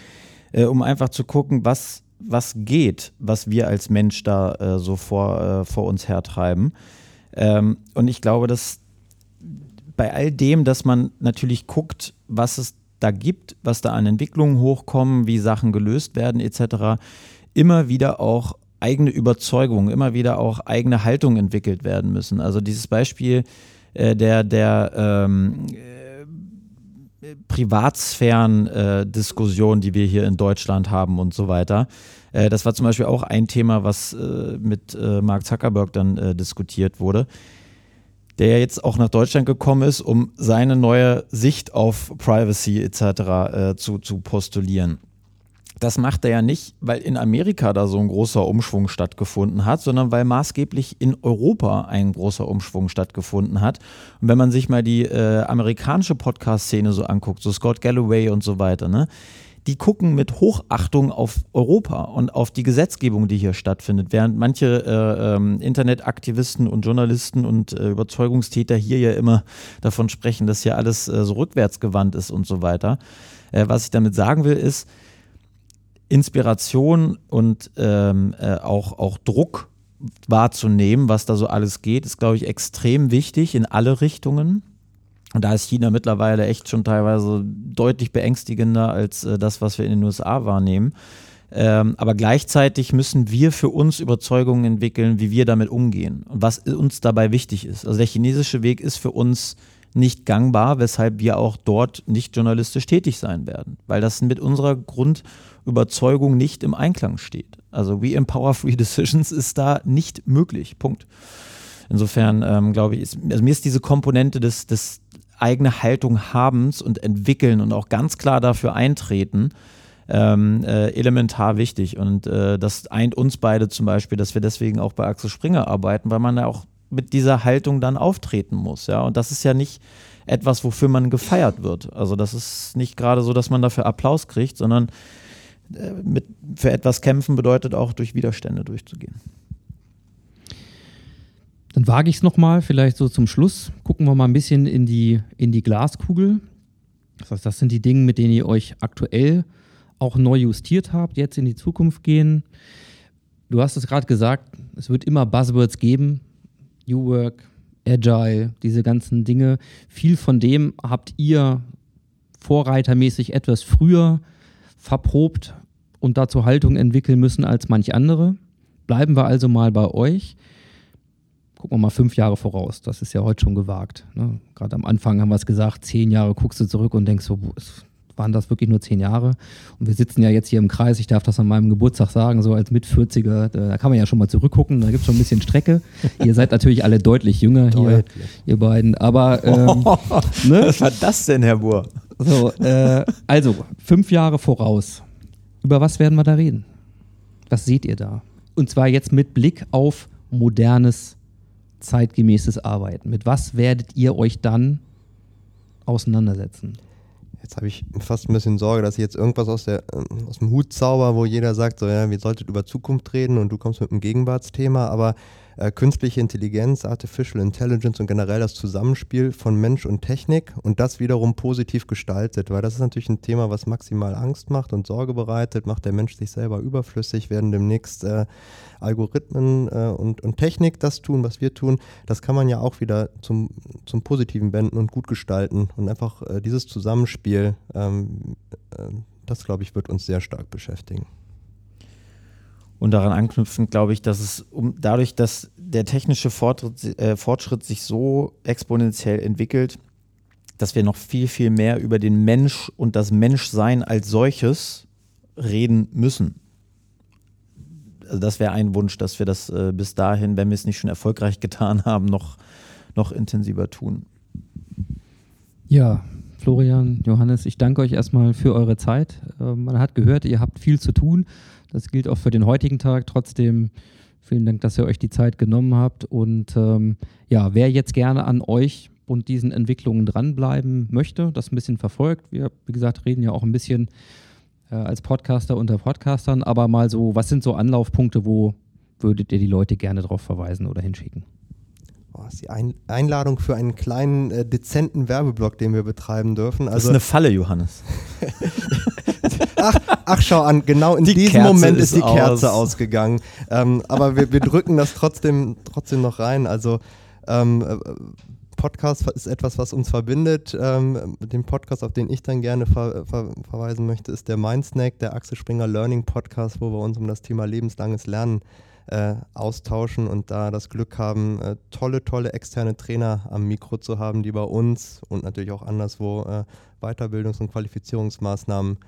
äh, um einfach zu gucken, was, was geht, was wir als Mensch da äh, so vor, äh, vor uns hertreiben. Ähm, und ich glaube, dass bei all dem, dass man natürlich guckt, was es da gibt, was da an Entwicklungen hochkommen, wie Sachen gelöst werden etc., immer wieder auch eigene Überzeugungen, immer wieder auch eigene Haltungen entwickelt werden müssen. Also dieses Beispiel äh, der, der ähm, äh, Privatsphären-Diskussion, die wir hier in Deutschland haben und so weiter. Äh, das war zum Beispiel auch ein Thema, was äh, mit äh, Mark Zuckerberg dann äh, diskutiert wurde der ja jetzt auch nach Deutschland gekommen ist, um seine neue Sicht auf Privacy etc. Äh, zu, zu postulieren. Das macht er ja nicht, weil in Amerika da so ein großer Umschwung stattgefunden hat, sondern weil maßgeblich in Europa ein großer Umschwung stattgefunden hat. Und wenn man sich mal die äh, amerikanische Podcast-Szene so anguckt, so Scott Galloway und so weiter, ne, die gucken mit Hochachtung auf Europa und auf die Gesetzgebung, die hier stattfindet, während manche äh, ähm, Internetaktivisten und Journalisten und äh, Überzeugungstäter hier ja immer davon sprechen, dass hier alles äh, so rückwärtsgewandt ist und so weiter. Äh, was ich damit sagen will, ist, Inspiration und ähm, äh, auch, auch Druck wahrzunehmen, was da so alles geht, ist, glaube ich, extrem wichtig in alle Richtungen. Und da ist China mittlerweile echt schon teilweise deutlich beängstigender als äh, das, was wir in den USA wahrnehmen. Ähm, aber gleichzeitig müssen wir für uns Überzeugungen entwickeln, wie wir damit umgehen und was uns dabei wichtig ist. Also der chinesische Weg ist für uns nicht gangbar, weshalb wir auch dort nicht journalistisch tätig sein werden, weil das mit unserer Grundüberzeugung nicht im Einklang steht. Also We Empower Free [laughs] Decisions ist da nicht möglich. Punkt. Insofern ähm, glaube ich, ist, also mir ist diese Komponente des, des eigene Haltung habens und entwickeln und auch ganz klar dafür eintreten, ähm, äh, elementar wichtig. Und äh, das eint uns beide zum Beispiel, dass wir deswegen auch bei Axel Springer arbeiten, weil man ja auch mit dieser Haltung dann auftreten muss. Ja? Und das ist ja nicht etwas, wofür man gefeiert wird. Also das ist nicht gerade so, dass man dafür Applaus kriegt, sondern äh, mit, für etwas kämpfen bedeutet auch durch Widerstände durchzugehen. Dann wage ich es nochmal, vielleicht so zum Schluss. Gucken wir mal ein bisschen in die, in die Glaskugel. Das heißt, das sind die Dinge, mit denen ihr euch aktuell auch neu justiert habt, jetzt in die Zukunft gehen. Du hast es gerade gesagt, es wird immer Buzzwords geben. New Work, Agile, diese ganzen Dinge. Viel von dem habt ihr vorreitermäßig etwas früher verprobt und dazu Haltung entwickeln müssen als manch andere. Bleiben wir also mal bei euch gucken wir mal fünf Jahre voraus. Das ist ja heute schon gewagt. Ne? Gerade am Anfang haben wir es gesagt, zehn Jahre guckst du zurück und denkst so, waren das wirklich nur zehn Jahre. Und wir sitzen ja jetzt hier im Kreis, ich darf das an meinem Geburtstag sagen, so als Mit-40er, da kann man ja schon mal zurückgucken, da gibt es schon ein bisschen Strecke. ihr seid natürlich alle deutlich jünger hier, Deutlich. ihr beiden, aber ähm, [laughs] ne? Was war das denn, Herr Buhr? so, äh, also fünf Jahre voraus. Über was werden wir da reden? Was seht ihr da? Und zwar jetzt mit Blick auf modernes, zeitgemäßes Arbeiten. Mit was werdet ihr euch dann auseinandersetzen? Jetzt habe ich fast ein bisschen Sorge, dass ich jetzt irgendwas aus, der, ähm, aus dem Hut zauber, wo jeder sagt, so ja, wir sollten über Zukunft reden und du kommst mit einem Gegenwartsthema, aber äh, künstliche Intelligenz, Artificial Intelligence und generell das Zusammenspiel von Mensch und Technik und das wiederum positiv gestaltet, weil das ist natürlich ein Thema, was maximal Angst macht und Sorge bereitet, macht der Mensch sich selber überflüssig, werden demnächst äh, Algorithmen äh, und, und Technik das tun, was wir tun, das kann man ja auch wieder zum, zum Positiven wenden und gut gestalten und einfach äh, dieses Zusammenspiel, ähm, äh, das glaube ich, wird uns sehr stark beschäftigen. Und daran anknüpfend glaube ich, dass es um, dadurch, dass der technische Fortschritt, äh, Fortschritt sich so exponentiell entwickelt, dass wir noch viel, viel mehr über den Mensch und das Menschsein als solches reden müssen. Also das wäre ein Wunsch, dass wir das äh, bis dahin, wenn wir es nicht schon erfolgreich getan haben, noch, noch intensiver tun. Ja, Florian, Johannes, ich danke euch erstmal für eure Zeit. Äh, man hat gehört, ihr habt viel zu tun. Das gilt auch für den heutigen Tag. Trotzdem vielen Dank, dass ihr euch die Zeit genommen habt. Und ähm, ja, wer jetzt gerne an euch und diesen Entwicklungen dranbleiben möchte, das ein bisschen verfolgt. Wir, wie gesagt, reden ja auch ein bisschen äh, als Podcaster unter Podcastern, aber mal so, was sind so Anlaufpunkte, wo würdet ihr die Leute gerne darauf verweisen oder hinschicken? Oh, ist die Ein Einladung für einen kleinen, äh, dezenten Werbeblock, den wir betreiben dürfen. Das Also, ist eine Falle, Johannes. [laughs] ach, ach, schau an, genau in Die diesem Kerze Moment ist ist die Kerze aus. ausgegangen. Ähm, aber wir, wir drücken das trotzdem, trotzdem noch rein. Also ähm, äh, Podcast ist etwas, was uns verbindet. Ähm, den Podcast, auf den ich dann gerne ver ver verweisen möchte, ist der Mindsnack, der Axel Springer Learning Podcast, wo wir uns um das Thema lebenslanges Lernen äh, austauschen und da das Glück haben, äh, tolle, tolle externe Trainer am Mikro zu haben, die bei uns und natürlich auch anderswo äh, Weiterbildungs- und Qualifizierungsmaßnahmen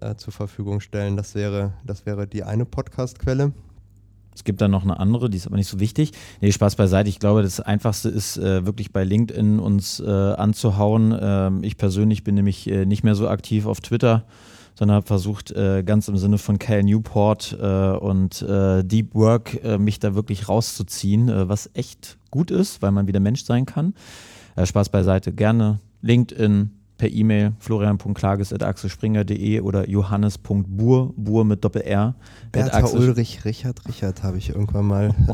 äh, zur Verfügung stellen. Das wäre, das wäre die eine Podcast-Quelle. Es gibt dann noch eine andere, die ist aber nicht so wichtig. Nee, Spaß beiseite. Ich glaube, das Einfachste ist äh, wirklich bei LinkedIn uns äh, anzuhauen. Ähm, ich persönlich bin nämlich äh, nicht mehr so aktiv auf Twitter, sondern habe versucht, äh, ganz im Sinne von Cal Newport äh, und äh, Deep Work mich da wirklich rauszuziehen, was echt gut ist, weil man wieder Mensch sein kann. Spaß beiseite. Gerne LinkedIn, per E-Mail florian.klages.axelspringer.de oder johannes.buhr, Buhr mit Doppel-R. Bertha Ulrich, Richard, Richard habe ich irgendwann mal. [laughs]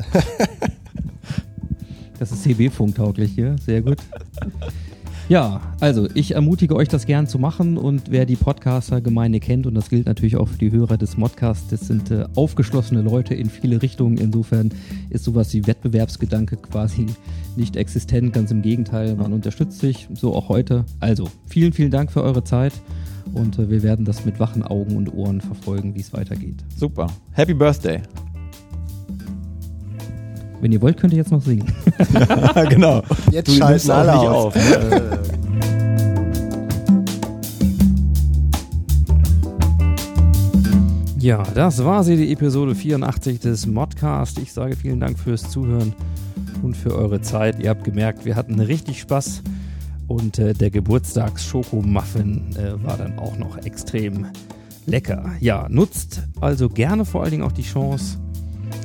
Das ist CB-funktauglich hier, sehr gut. [laughs] Ja, also ich ermutige euch, das gern zu machen und wer die Podcaster-Gemeinde kennt, und das gilt natürlich auch für die Hörer des Modcasts, das sind äh, aufgeschlossene Leute in viele Richtungen. Insofern ist sowas wie Wettbewerbsgedanke quasi [laughs] nicht existent, ganz im Gegenteil, man unterstützt sich, so auch heute. Also vielen, vielen Dank für eure Zeit und äh, wir werden das mit wachen Augen und Ohren verfolgen, wie es weitergeht. Super. Happy Birthday. Wenn ihr wollt, könnt ihr jetzt noch singen. [laughs] genau. Jetzt Du schalten alle aus. auf, ne? [laughs] Ja, das war sie, die Episode 84 des Modcast. Ich sage vielen Dank fürs Zuhören und für eure Zeit. Ihr habt gemerkt, wir hatten richtig Spaß und äh, der Geburtstags-Schokomuffin äh, war dann auch noch extrem lecker. Ja, nutzt also gerne vor allen Dingen auch die Chance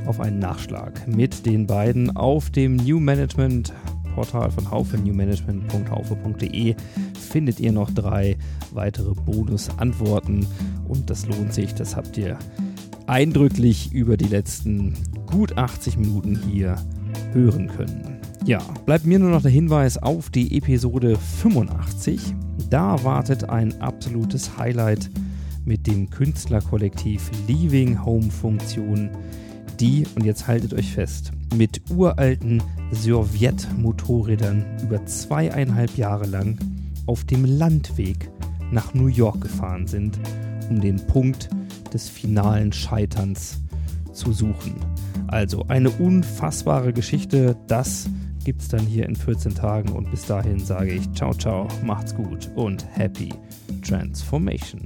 auf einen Nachschlag mit den beiden auf dem New Management Portal von Haufe, newmanagement.haufe.de findet ihr noch drei weitere Bonusantworten und das lohnt sich, das habt ihr eindrücklich über die letzten gut 80 Minuten hier hören können. Ja, bleibt mir nur noch der Hinweis auf die Episode 85. Da wartet ein absolutes Highlight mit dem Künstlerkollektiv Leaving Home Funktion, die, und jetzt haltet euch fest, mit uralten Sowjet-Motorrädern über zweieinhalb Jahre lang auf dem Landweg nach New York gefahren sind, um den Punkt des finalen Scheiterns zu suchen. Also eine unfassbare Geschichte, das gibt's dann hier in 14 Tagen und bis dahin sage ich ciao ciao, macht's gut und happy Transformation.